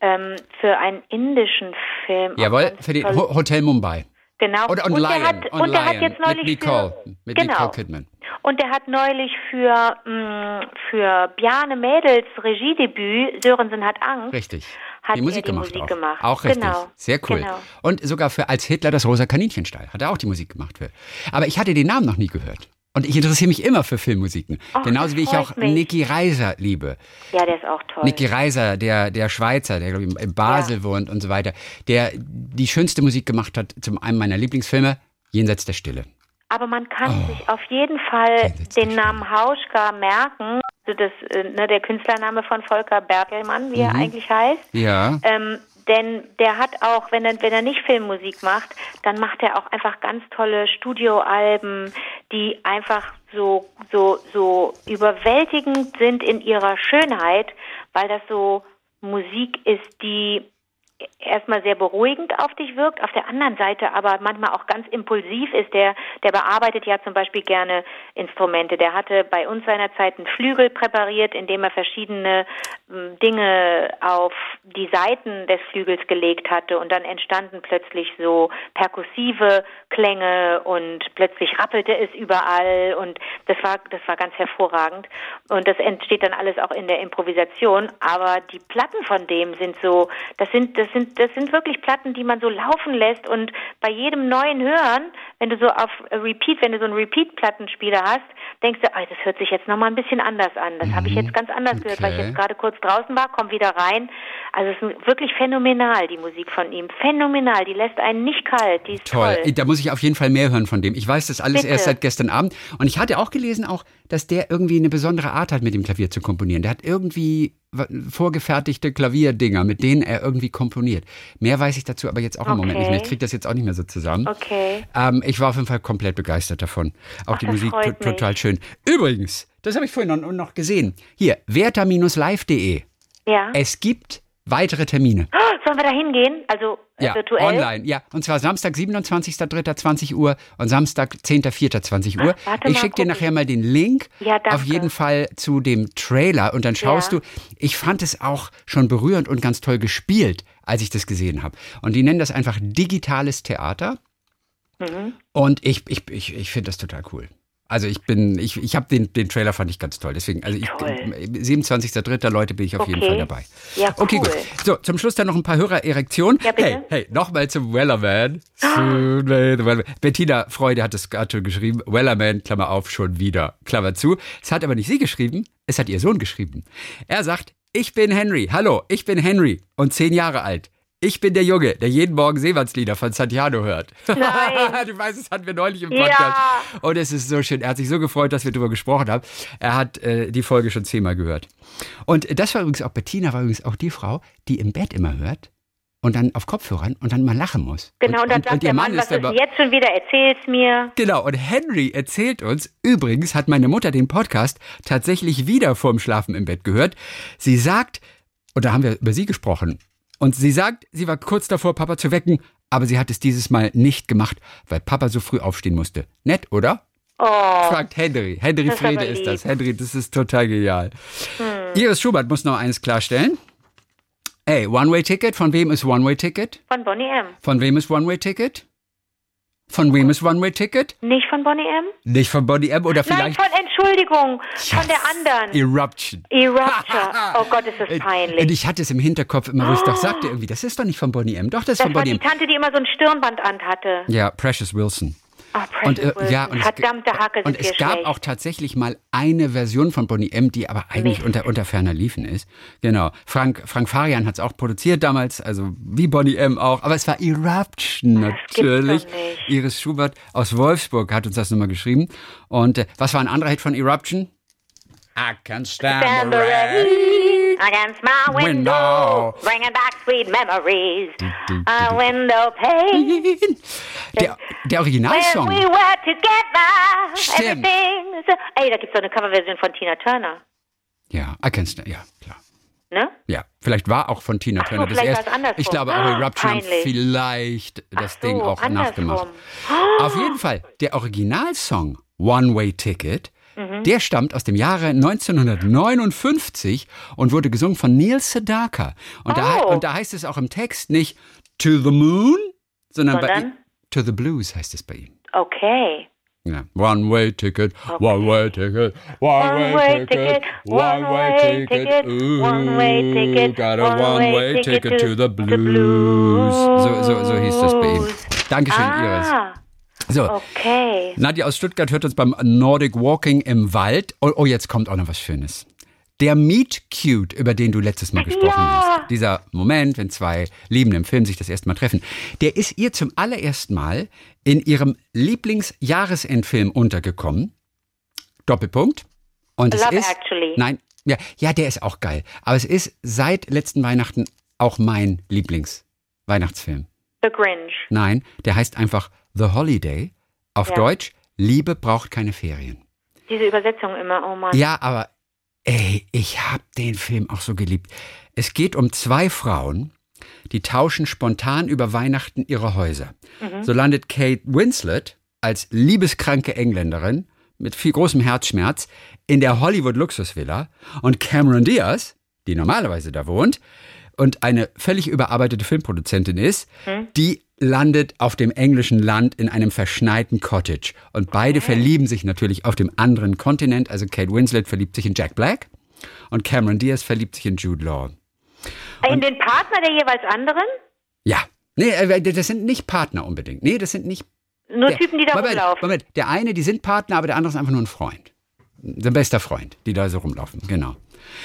ähm, für einen indischen Film Jawohl, für den toll- Ho Hotel Mumbai. genau Oder und und Lion. der hat und und der hat jetzt neulich mit Nicole, für, mit genau Nicole Kidman. und der hat neulich für mh, für Bjarne Mädels Regiedebüt Sörensen hat Angst Richtig. Hat die Musik er die gemacht Musik auch. gemacht. Auch richtig. Genau. Sehr cool. Genau. Und sogar für Als Hitler das rosa Kaninchen stahl, hat er auch die Musik gemacht für. Aber ich hatte den Namen noch nie gehört. Und ich interessiere mich immer für Filmmusiken. Ach, Genauso wie ich auch mich. Niki Reiser liebe. Ja, der ist auch toll. Niki Reiser, der, der Schweizer, der ich, in Basel wohnt und so weiter, der die schönste Musik gemacht hat zum einem meiner Lieblingsfilme, Jenseits der Stille. Aber man kann Oh. sich auf jeden Fall den Namen Hauschka merken. Also das, äh, ne, der Künstlername von Volker Bertelmann, wie er Mhm. eigentlich heißt. Ja. Ähm, denn der hat auch, wenn er, wenn er nicht Filmmusik macht, dann macht er auch einfach ganz tolle Studioalben, die einfach so, so, so überwältigend sind in ihrer Schönheit, weil das so Musik ist, die erstmal sehr beruhigend auf dich wirkt, auf der anderen Seite aber manchmal auch ganz impulsiv ist. Der, der bearbeitet ja zum Beispiel gerne Instrumente. Der hatte bei uns seinerzeit einen Flügel präpariert, indem er verschiedene Dinge auf die Seiten des Flügels gelegt hatte und dann entstanden plötzlich so perkussive Klänge und plötzlich rappelte es überall und das war, das war ganz hervorragend. Und das entsteht dann alles auch in der Improvisation, aber die Platten von dem sind so, das sind, das sind, das sind wirklich Platten, die man so laufen lässt und bei jedem neuen Hören, wenn du so auf Repeat, wenn du so einen Repeat-Plattenspieler hast, denkst du, ah, das hört sich jetzt nochmal ein bisschen anders an. Das habe ich jetzt ganz anders gehört, weil ich Okay. jetzt gerade kurz draußen war, komm wieder rein. Also es ist wirklich phänomenal, die Musik von ihm. Phänomenal, die lässt einen nicht kalt, die ist Toll. toll. Da muss ich auf jeden Fall mehr hören von dem. Ich weiß das alles Bitte. erst seit gestern Abend. Und ich hatte auch gelesen, auch, dass der irgendwie eine besondere Art hat, mit dem Klavier zu komponieren. Der hat irgendwie vorgefertigte Klavierdinger, mit denen er irgendwie komponiert. Mehr weiß ich dazu aber jetzt auch im Moment nicht mehr. Ich Okay. kriege das jetzt auch nicht mehr so zusammen. Okay. Ähm, ich war auf jeden Fall komplett begeistert davon. Auch Ach, die Musik freut to mich. total schön. Übrigens, das habe ich vorhin noch, noch gesehen. Hier, werter-live.de. Ja. Es gibt weitere Termine. Oh, <gasps> sollen wir da hingehen? Also äh, Ja, virtuell? online, ja. Und zwar Samstag, 27.03.20 Uhr und Samstag, 10.04.20 Uhr. Ach, ich schicke dir nachher mal den Link. Ja, danke. Auf jeden Fall zu dem Trailer und dann schaust Ja. du. Ich fand es auch schon berührend und ganz toll gespielt, als ich das gesehen habe. Und die nennen das einfach digitales Theater. Mhm. Und ich, ich, ich, ich finde das total cool. Also ich bin, ich, ich habe den, den Trailer fand ich ganz toll. Deswegen, also ich, Toll. 27.03. Leute bin ich auf jeden Okay. Fall dabei. Ja, Okay, cool. gut. So, zum Schluss dann noch ein paar Hörererektionen. Ja, bitte. Hey, hey, nochmal zum Wellerman. <gasps> Bettina Freude hat es gerade schon geschrieben. Wellerman, Klammer auf, schon wieder, Klammer zu. Es hat aber nicht sie geschrieben, es hat ihr Sohn geschrieben. Er sagt, ich bin Henry. Hallo, ich bin Henry und zehn Jahre alt. Ich bin der Junge, der jeden Morgen Seemannslieder von Santiano hört. Nein. <laughs> du weißt, das hatten wir neulich im Ja. Podcast. Und es ist so schön. Er hat sich so gefreut, dass wir darüber gesprochen haben. Er hat äh, die Folge schon zehnmal gehört. Und das war übrigens auch, Bettina war übrigens auch die Frau, die im Bett immer hört und dann auf Kopfhörern und dann mal lachen muss. Genau, und dann sagt der Mann, was ist denn jetzt schon wieder? Erzähl's mir. Genau, und Henry erzählt uns, übrigens hat meine Mutter den Podcast tatsächlich wieder vorm Schlafen im Bett gehört. Sie sagt, und da haben wir über sie gesprochen, und sie sagt, sie war kurz davor, Papa zu wecken, aber sie hat es dieses Mal nicht gemacht, weil Papa so früh aufstehen musste. Nett, oder? Oh, Fragt Henry. Henry Das ist Frede ist das. Henry, das ist total genial. Hm. Iris Schubert muss noch eines klarstellen. Ey, One-Way-Ticket, von wem ist One-Way-Ticket? von Bonnie M. Von wem ist One-Way-Ticket? Von wem ist One-Way-Ticket? Nicht von Bonnie M? Nicht von Body M oder Nein, vielleicht von Entschuldigung, von der anderen. Eruption. Eruption. <laughs> Oh Gott, ist das Und peinlich. ich hatte es im Hinterkopf immer, wo ich doch sagte irgendwie, das ist doch nicht von Bonnie M. Doch, das ist Das von war Bonnie die M. Tante, die immer so ein Stirnband anhatte. Ja, Precious Wilson. Und, äh, ja, und Verdammte es, Hacke und es gab schlecht. auch tatsächlich mal eine Version von Bonnie M, die aber eigentlich Mist. unter, unter ferner Liefen ist. Genau. Frank, Frank Farian hat es auch produziert damals, also wie Bonnie M auch. Aber es war Eruption natürlich. Iris Schubert aus Wolfsburg hat uns das nochmal geschrieben. Und äh, was war ein anderer Hit von Eruption? I can stand, Stand against my window, Window. bringing back sweet memories. A window pane. Der, der When Originalsong. we were together, Stimmt. Ey, da gibt's doch eine Coverversion von Tina Turner, Ja, I can stand, ja, klar. ne? Ja, vielleicht war auch von Tina Ach so, Turner das erste. Ich glaube auch Ah, haben peinlich. vielleicht das so, Ding auch andersrum. nachgemacht. <gasps> Auf jeden Fall, der Originalsong One Way Ticket, Mhm. der stammt aus dem Jahre 1959 und wurde gesungen von Neil Sedaka. Und, da, Oh. und da heißt es auch im Text nicht To the Moon, sondern, bei Sondern? To the Blues heißt es bei ihm. Okay. Ja. One way ticket, one way ticket, one, One way, way ticket, one way ticket, ticket, one way ticket, got a one one way way ticket ticket to to the the blues. So, so, so hieß das bei ihm. blues. Dankeschön, Iris. So, okay. Nadja aus Stuttgart hört uns beim Nordic Walking im Wald. Oh, oh, jetzt kommt auch noch was Schönes. Der Meet Cute, über den du letztes Mal gesprochen Ja. hast. Dieser Moment, wenn zwei Liebende im Film sich das erste Mal treffen. Der ist ihr zum allerersten Mal in ihrem Lieblingsjahresendfilm untergekommen. Doppelpunkt. Und es Love ist. Actually. Nein, ja, ja, der ist auch geil. Aber es ist seit letzten Weihnachten auch mein Lieblingsweihnachtsfilm. The Grinch. Nein, der heißt einfach The Holiday. Auf Ja. Deutsch, Liebe braucht keine Ferien. Diese Übersetzung immer, oh Mann. Ja, aber ey, ich hab den Film auch so geliebt. Es geht um zwei Frauen, die tauschen spontan über Weihnachten ihre Häuser. So landet Kate Winslet als liebeskranke Engländerin mit viel großem Herzschmerz in der Hollywood-Luxusvilla und Cameron Diaz, die normalerweise da wohnt und eine völlig überarbeitete Filmproduzentin ist, die landet auf dem englischen Land in einem verschneiten Cottage. Und beide verlieben sich natürlich auf dem anderen Kontinent. Also Kate Winslet verliebt sich in Jack Black und Cameron Diaz verliebt sich in Jude Law. In den Partner der jeweils anderen? Ja. Nee, äh, das sind nicht Partner unbedingt. Nee, das sind nicht. Nur der- Typen, die da Moment, rumlaufen. Moment, der eine, die sind Partner, aber der andere ist einfach nur ein Freund. Sein bester Freund, die da so rumlaufen, genau.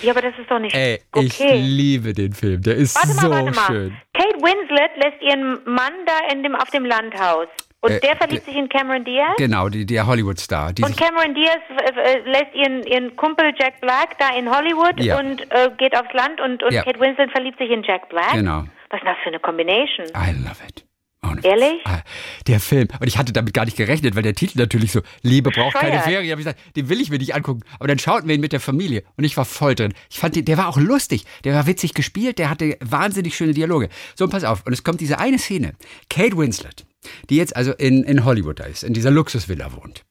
Ja, aber das ist doch nicht Ey, ich okay. liebe den Film. Der ist Warte mal, so warte mal. schön. Kate Winslet lässt ihren Mann da in dem, auf dem Landhaus. Und Äh, der verliebt sich in Cameron Diaz? Genau, die, der Hollywood-Star. Und Cameron Diaz äh, äh, lässt ihren, ihren Kumpel Jack Black da in Hollywood Ja. und äh, geht aufs Land und, und Ja. Kate Winslet verliebt sich in Jack Black? Genau. Was ist das für eine Combination? I love it. Ohne Witz. Ehrlich? Ah, Der Film. Und ich hatte damit gar nicht gerechnet, weil der Titel natürlich so, Liebe braucht keine Bescheuert. Ferien. Hab ich gesagt, den will ich mir nicht angucken. Aber dann schauten wir ihn mit der Familie und ich war voll drin. Ich fand den, der war auch lustig. Der war witzig gespielt. Der hatte wahnsinnig schöne Dialoge. So, und pass auf. Und es kommt diese eine Szene. Kate Winslet, die jetzt also in, in Hollywood da ist, in dieser Luxusvilla wohnt.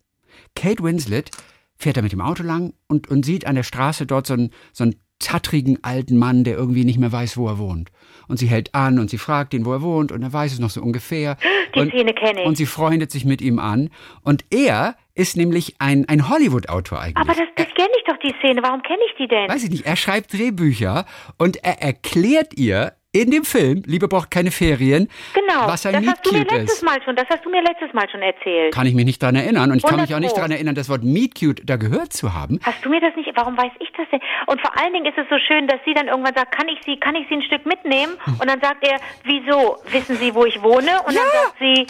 Kate Winslet fährt da mit dem Auto lang und, und sieht an der Straße dort so einen, so einen tattrigen alten Mann, der irgendwie nicht mehr weiß, wo er wohnt. Und sie hält an und sie fragt ihn, wo er wohnt und er weiß es noch so ungefähr. <gasps> Die und, Szene kenn ich. Und sie freundet sich mit ihm an. Und er ist nämlich ein, ein Hollywood-Autor eigentlich. Aber das, das kenne ich doch, die Szene. Warum kenne ich die denn? Weiß ich nicht, er schreibt Drehbücher und er erklärt ihr in dem Film, Liebe braucht keine Ferien, genau. was ein das Meet hast du mir Cute letztes ist. Mal schon, das hast du mir letztes Mal schon erzählt. Kann ich mich nicht dran erinnern und ich kann mich auch nicht 100 Pro. dran erinnern, das Wort Meet Cute da gehört zu haben. Hast du mir das nicht? Warum weiß ich das denn? Und vor allen Dingen ist es so schön, dass sie dann irgendwann sagt, kann ich sie, kann ich sie ein Stück mitnehmen? Hm. Und dann sagt er, wieso? Wissen Sie, wo ich wohne? Und dann sagt sie,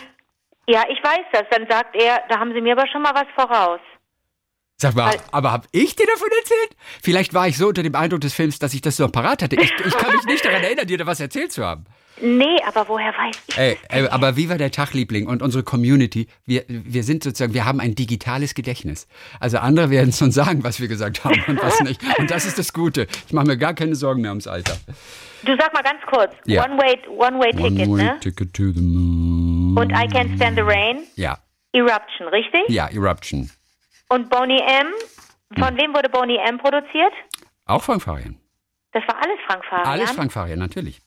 ja, ich weiß das. Dann sagt er, da haben Sie mir aber schon mal was voraus. Sag mal, aber hab ich dir davon erzählt? Vielleicht war ich so unter dem Eindruck des Films, dass ich das so parat hatte. Ich, ich kann mich nicht daran erinnern, dir da was erzählt zu haben. Nee, aber woher weiß ich Ey, ey, aber wie war der Tagliebling und unsere Community? Wir, wir sind sozusagen, wir haben ein digitales Gedächtnis. Also andere werden es uns sagen, was wir gesagt haben und was nicht. Und das ist das Gute. Ich mache mir gar keine Sorgen mehr ums Alter. Du sag mal ganz kurz, Ja. One Way, One Way Ticket, One way ne? ticket to the moon. Und I Can't Stand the Rain, Ja, Eruption, richtig? ja, Eruption. Und Boney M, Hm. von wem wurde Boney M produziert? Auch Frank Farian. Das war alles Frank Farian. Alles Frank Farian, natürlich.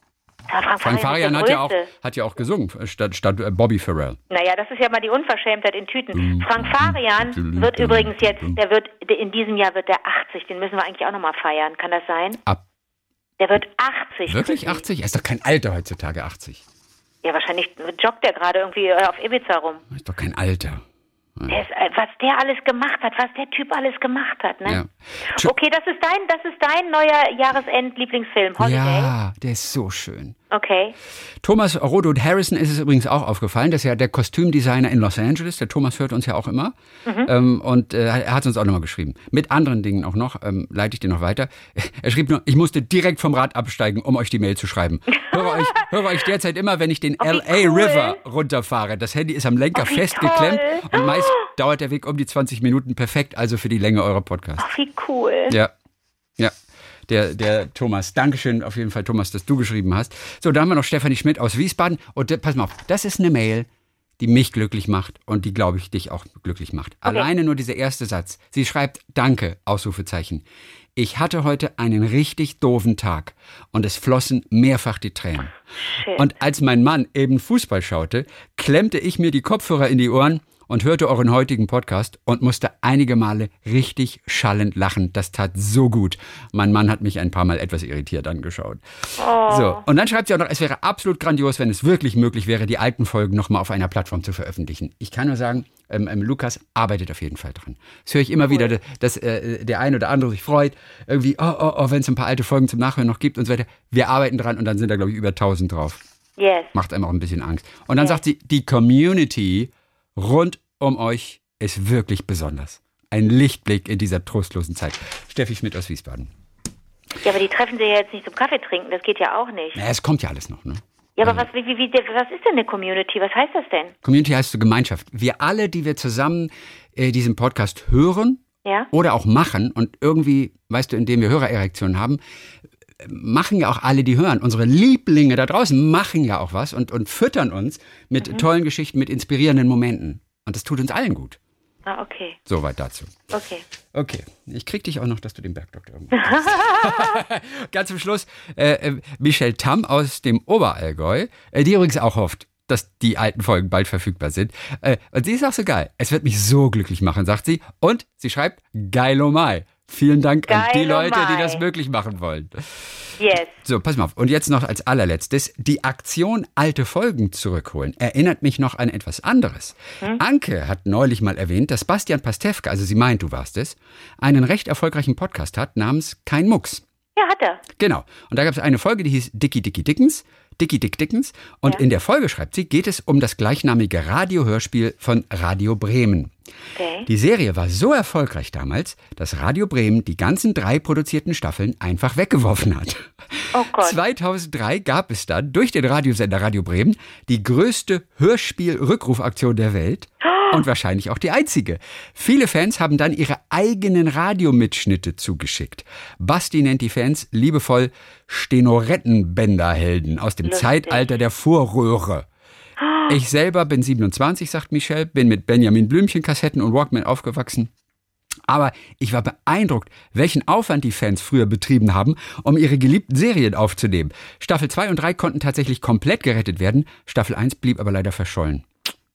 Ja, Frank, Frank Farian hat ja, auch, hat ja auch gesungen, äh, statt, statt äh, Bobby Farrell. Naja, das ist ja mal die Unverschämtheit in Tüten. Hm. Frank Farian wird übrigens jetzt, der wird, in diesem Jahr wird der 80, den müssen wir eigentlich auch nochmal feiern. Kann das sein? Ab Der wird 80. wirklich Chrissy. 80? Er ist doch kein Alter heutzutage, 80. Ja, wahrscheinlich joggt der gerade irgendwie äh, auf Ibiza rum. Er ist doch kein Alter. Der ist, äh, was der alles gemacht hat, was der Typ alles gemacht hat, ne? Ja. Okay, das ist dein, das ist dein neuer Jahresend-Lieblingsfilm, Holiday. Ja, der ist so schön. Okay. Thomas Rodwood Harrison ist es übrigens auch aufgefallen. Das ist ja der Kostümdesigner in Los Angeles. Der Thomas hört uns ja auch immer. Ähm, und äh, er hat uns auch nochmal geschrieben. Mit anderen Dingen auch noch. Ähm, leite ich dir noch weiter. <laughs> Er schrieb nur, ich musste direkt vom Rad absteigen, um euch die Mail zu schreiben. Höre euch, <laughs> höre euch derzeit immer, wenn ich den Oh, LA cool. River runterfahre. Das Handy ist am Lenker Oh, festgeklemmt. toll. Und meist dauert der Weg um die 20 Minuten perfekt. Also für die Länge eurer Podcasts. Ach, wie cool. Ja. Ja. Der, der Thomas. Dankeschön auf jeden Fall, Thomas, dass du geschrieben hast. So, da haben wir noch Stefanie Schmidt aus Wiesbaden. Und äh, pass mal auf, das ist eine Mail, die mich glücklich macht und die, glaube ich, dich auch glücklich macht. Alleine nur dieser erste Satz. Sie schreibt Danke, Ausrufezeichen. Ich hatte heute einen richtig doofen Tag und es flossen mehrfach die Tränen. Schön. Und als mein Mann eben Fußball schaute, klemmte ich mir die Kopfhörer in die Ohren und hörte euren heutigen Podcast und musste einige Male richtig schallend lachen. Das tat so gut. Mein Mann hat mich ein paar Mal etwas irritiert angeschaut. So, und dann schreibt sie auch noch, es wäre absolut grandios, wenn es wirklich möglich wäre, die alten Folgen nochmal auf einer Plattform zu veröffentlichen. Ich kann nur sagen, ähm, ähm, Lukas arbeitet auf jeden Fall dran. Das höre ich immer wieder, dass, dass äh, der eine oder andere sich freut, irgendwie, oh, oh, oh, wenn es ein paar alte Folgen zum Nachhören noch gibt und so weiter. Wir arbeiten dran und dann sind da, glaube ich, über 1000 drauf Yes. macht einem auch ein bisschen Angst. Und dann sagt sie, die Community rund um euch ist wirklich besonders. Ein Lichtblick in dieser trostlosen Zeit. Steffi Schmidt aus Wiesbaden. Ja, aber die treffen sich ja jetzt nicht zum Kaffee trinken, das geht ja auch nicht. Naja, es kommt ja alles noch, ne? Ja, aber was, wie, wie, was ist denn eine Community? Was heißt das denn? Community heißt so Gemeinschaft. Wir alle, die wir zusammen äh, diesen Podcast hören Ja? oder auch machen und irgendwie, weißt du, indem wir Hörererektionen haben, machen ja auch alle, die hören. Unsere Lieblinge da draußen machen ja auch was und, und füttern uns mit tollen Geschichten, mit inspirierenden Momenten. Und das tut uns allen gut. Ah, okay. Soweit dazu. Okay. Okay, ich krieg dich auch noch, dass du den Bergdoktor machst. <laughs> <laughs> Ganz zum Schluss, äh, äh, Michelle Tamm aus dem Oberallgäu, äh, die übrigens auch hofft, dass die alten Folgen bald verfügbar sind. Äh, und sie ist auch so geil. Es wird mich so glücklich machen, sagt sie. Und sie schreibt, geilo Mai. Vielen Dank an die Leute, die das möglich machen wollen. Yes. So, pass mal auf. Und jetzt noch als allerletztes. Die Aktion alte Folgen zurückholen erinnert mich noch an etwas anderes. Anke hat neulich mal erwähnt, dass Bastian Pastewka, also sie meint, du warst es, einen recht erfolgreichen Podcast hat namens Kein Mucks. Ja, hat er. Genau. Und da gab es eine Folge, die hieß Dicky Dicky Dickens. Dicky Dick Dickens. Und Ja. in der Folge, schreibt sie, geht es um das gleichnamige Radiohörspiel von Radio Bremen. Okay. Die Serie war so erfolgreich damals, dass Radio Bremen die ganzen drei produzierten Staffeln einfach weggeworfen hat. Oh Gott. 2003 gab es dann durch den Radiosender Radio Bremen die größte Hörspiel-Rückrufaktion der Welt <gasps> und wahrscheinlich auch die einzige. Viele Fans haben dann ihre eigenen Radiomitschnitte zugeschickt. Basti nennt die Fans liebevoll Stenorettenbänderhelden aus dem Lustig. Zeitalter der Vorröhre. Ich selber bin 27, sagt Michelle, bin mit Benjamin Blümchen Kassetten und Walkman aufgewachsen. Aber ich war beeindruckt, welchen Aufwand die Fans früher betrieben haben, um ihre geliebten Serien aufzunehmen. Staffel 2 und 3 konnten tatsächlich komplett gerettet werden, Staffel 1 blieb aber leider verschollen.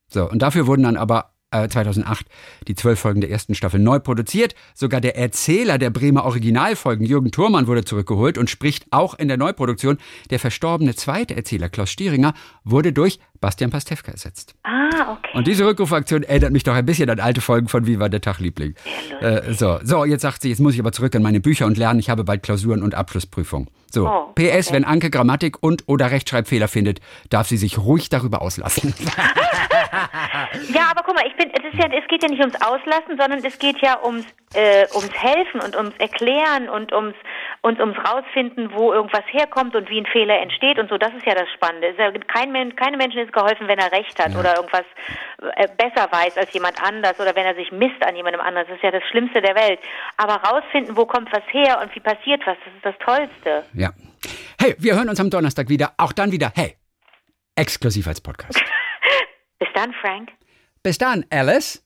So, und dafür wurden dann aber äh, 2008 die zwölf Folgen der ersten Staffel neu produziert. Sogar der Erzähler der Bremer Originalfolgen, Jürgen Thurmann, wurde zurückgeholt und spricht auch in der Neuproduktion. Der verstorbene zweite Erzähler, Klaus Stieringer, wurde durch Bastian Pastewka ersetzt. Ah, okay. Und diese Rückrufaktion erinnert mich doch ein bisschen an alte Folgen von Wie war der Tag, Liebling? Äh, so, so, jetzt sagt sie, jetzt muss ich aber zurück in meine Bücher und lernen. Ich habe bald Klausuren und Abschlussprüfung. So, Oh, PS, wenn Anke Grammatik und oder Rechtschreibfehler findet, darf sie sich ruhig darüber auslassen. <laughs> Ja, aber guck mal, ich bin, es, ist ja, es geht ja nicht ums Auslassen, sondern es geht ja ums, äh, ums Helfen und ums Erklären und ums, und ums Rausfinden, wo irgendwas herkommt und wie ein Fehler entsteht und so. Das ist ja das Spannende. Es ist ja kein keine Menschen ist geholfen, wenn er recht hat oder irgendwas äh, besser weiß als jemand anders oder wenn er sich misst an jemandem anders. Das ist ja das Schlimmste der Welt. Aber rausfinden, wo kommt was her und wie passiert was, das ist das Tollste. ja. Hey, wir hören uns am Donnerstag wieder. Auch dann wieder, hey, exklusiv als Podcast. <laughs> Bis dann, Frank. Bis dann, Alice.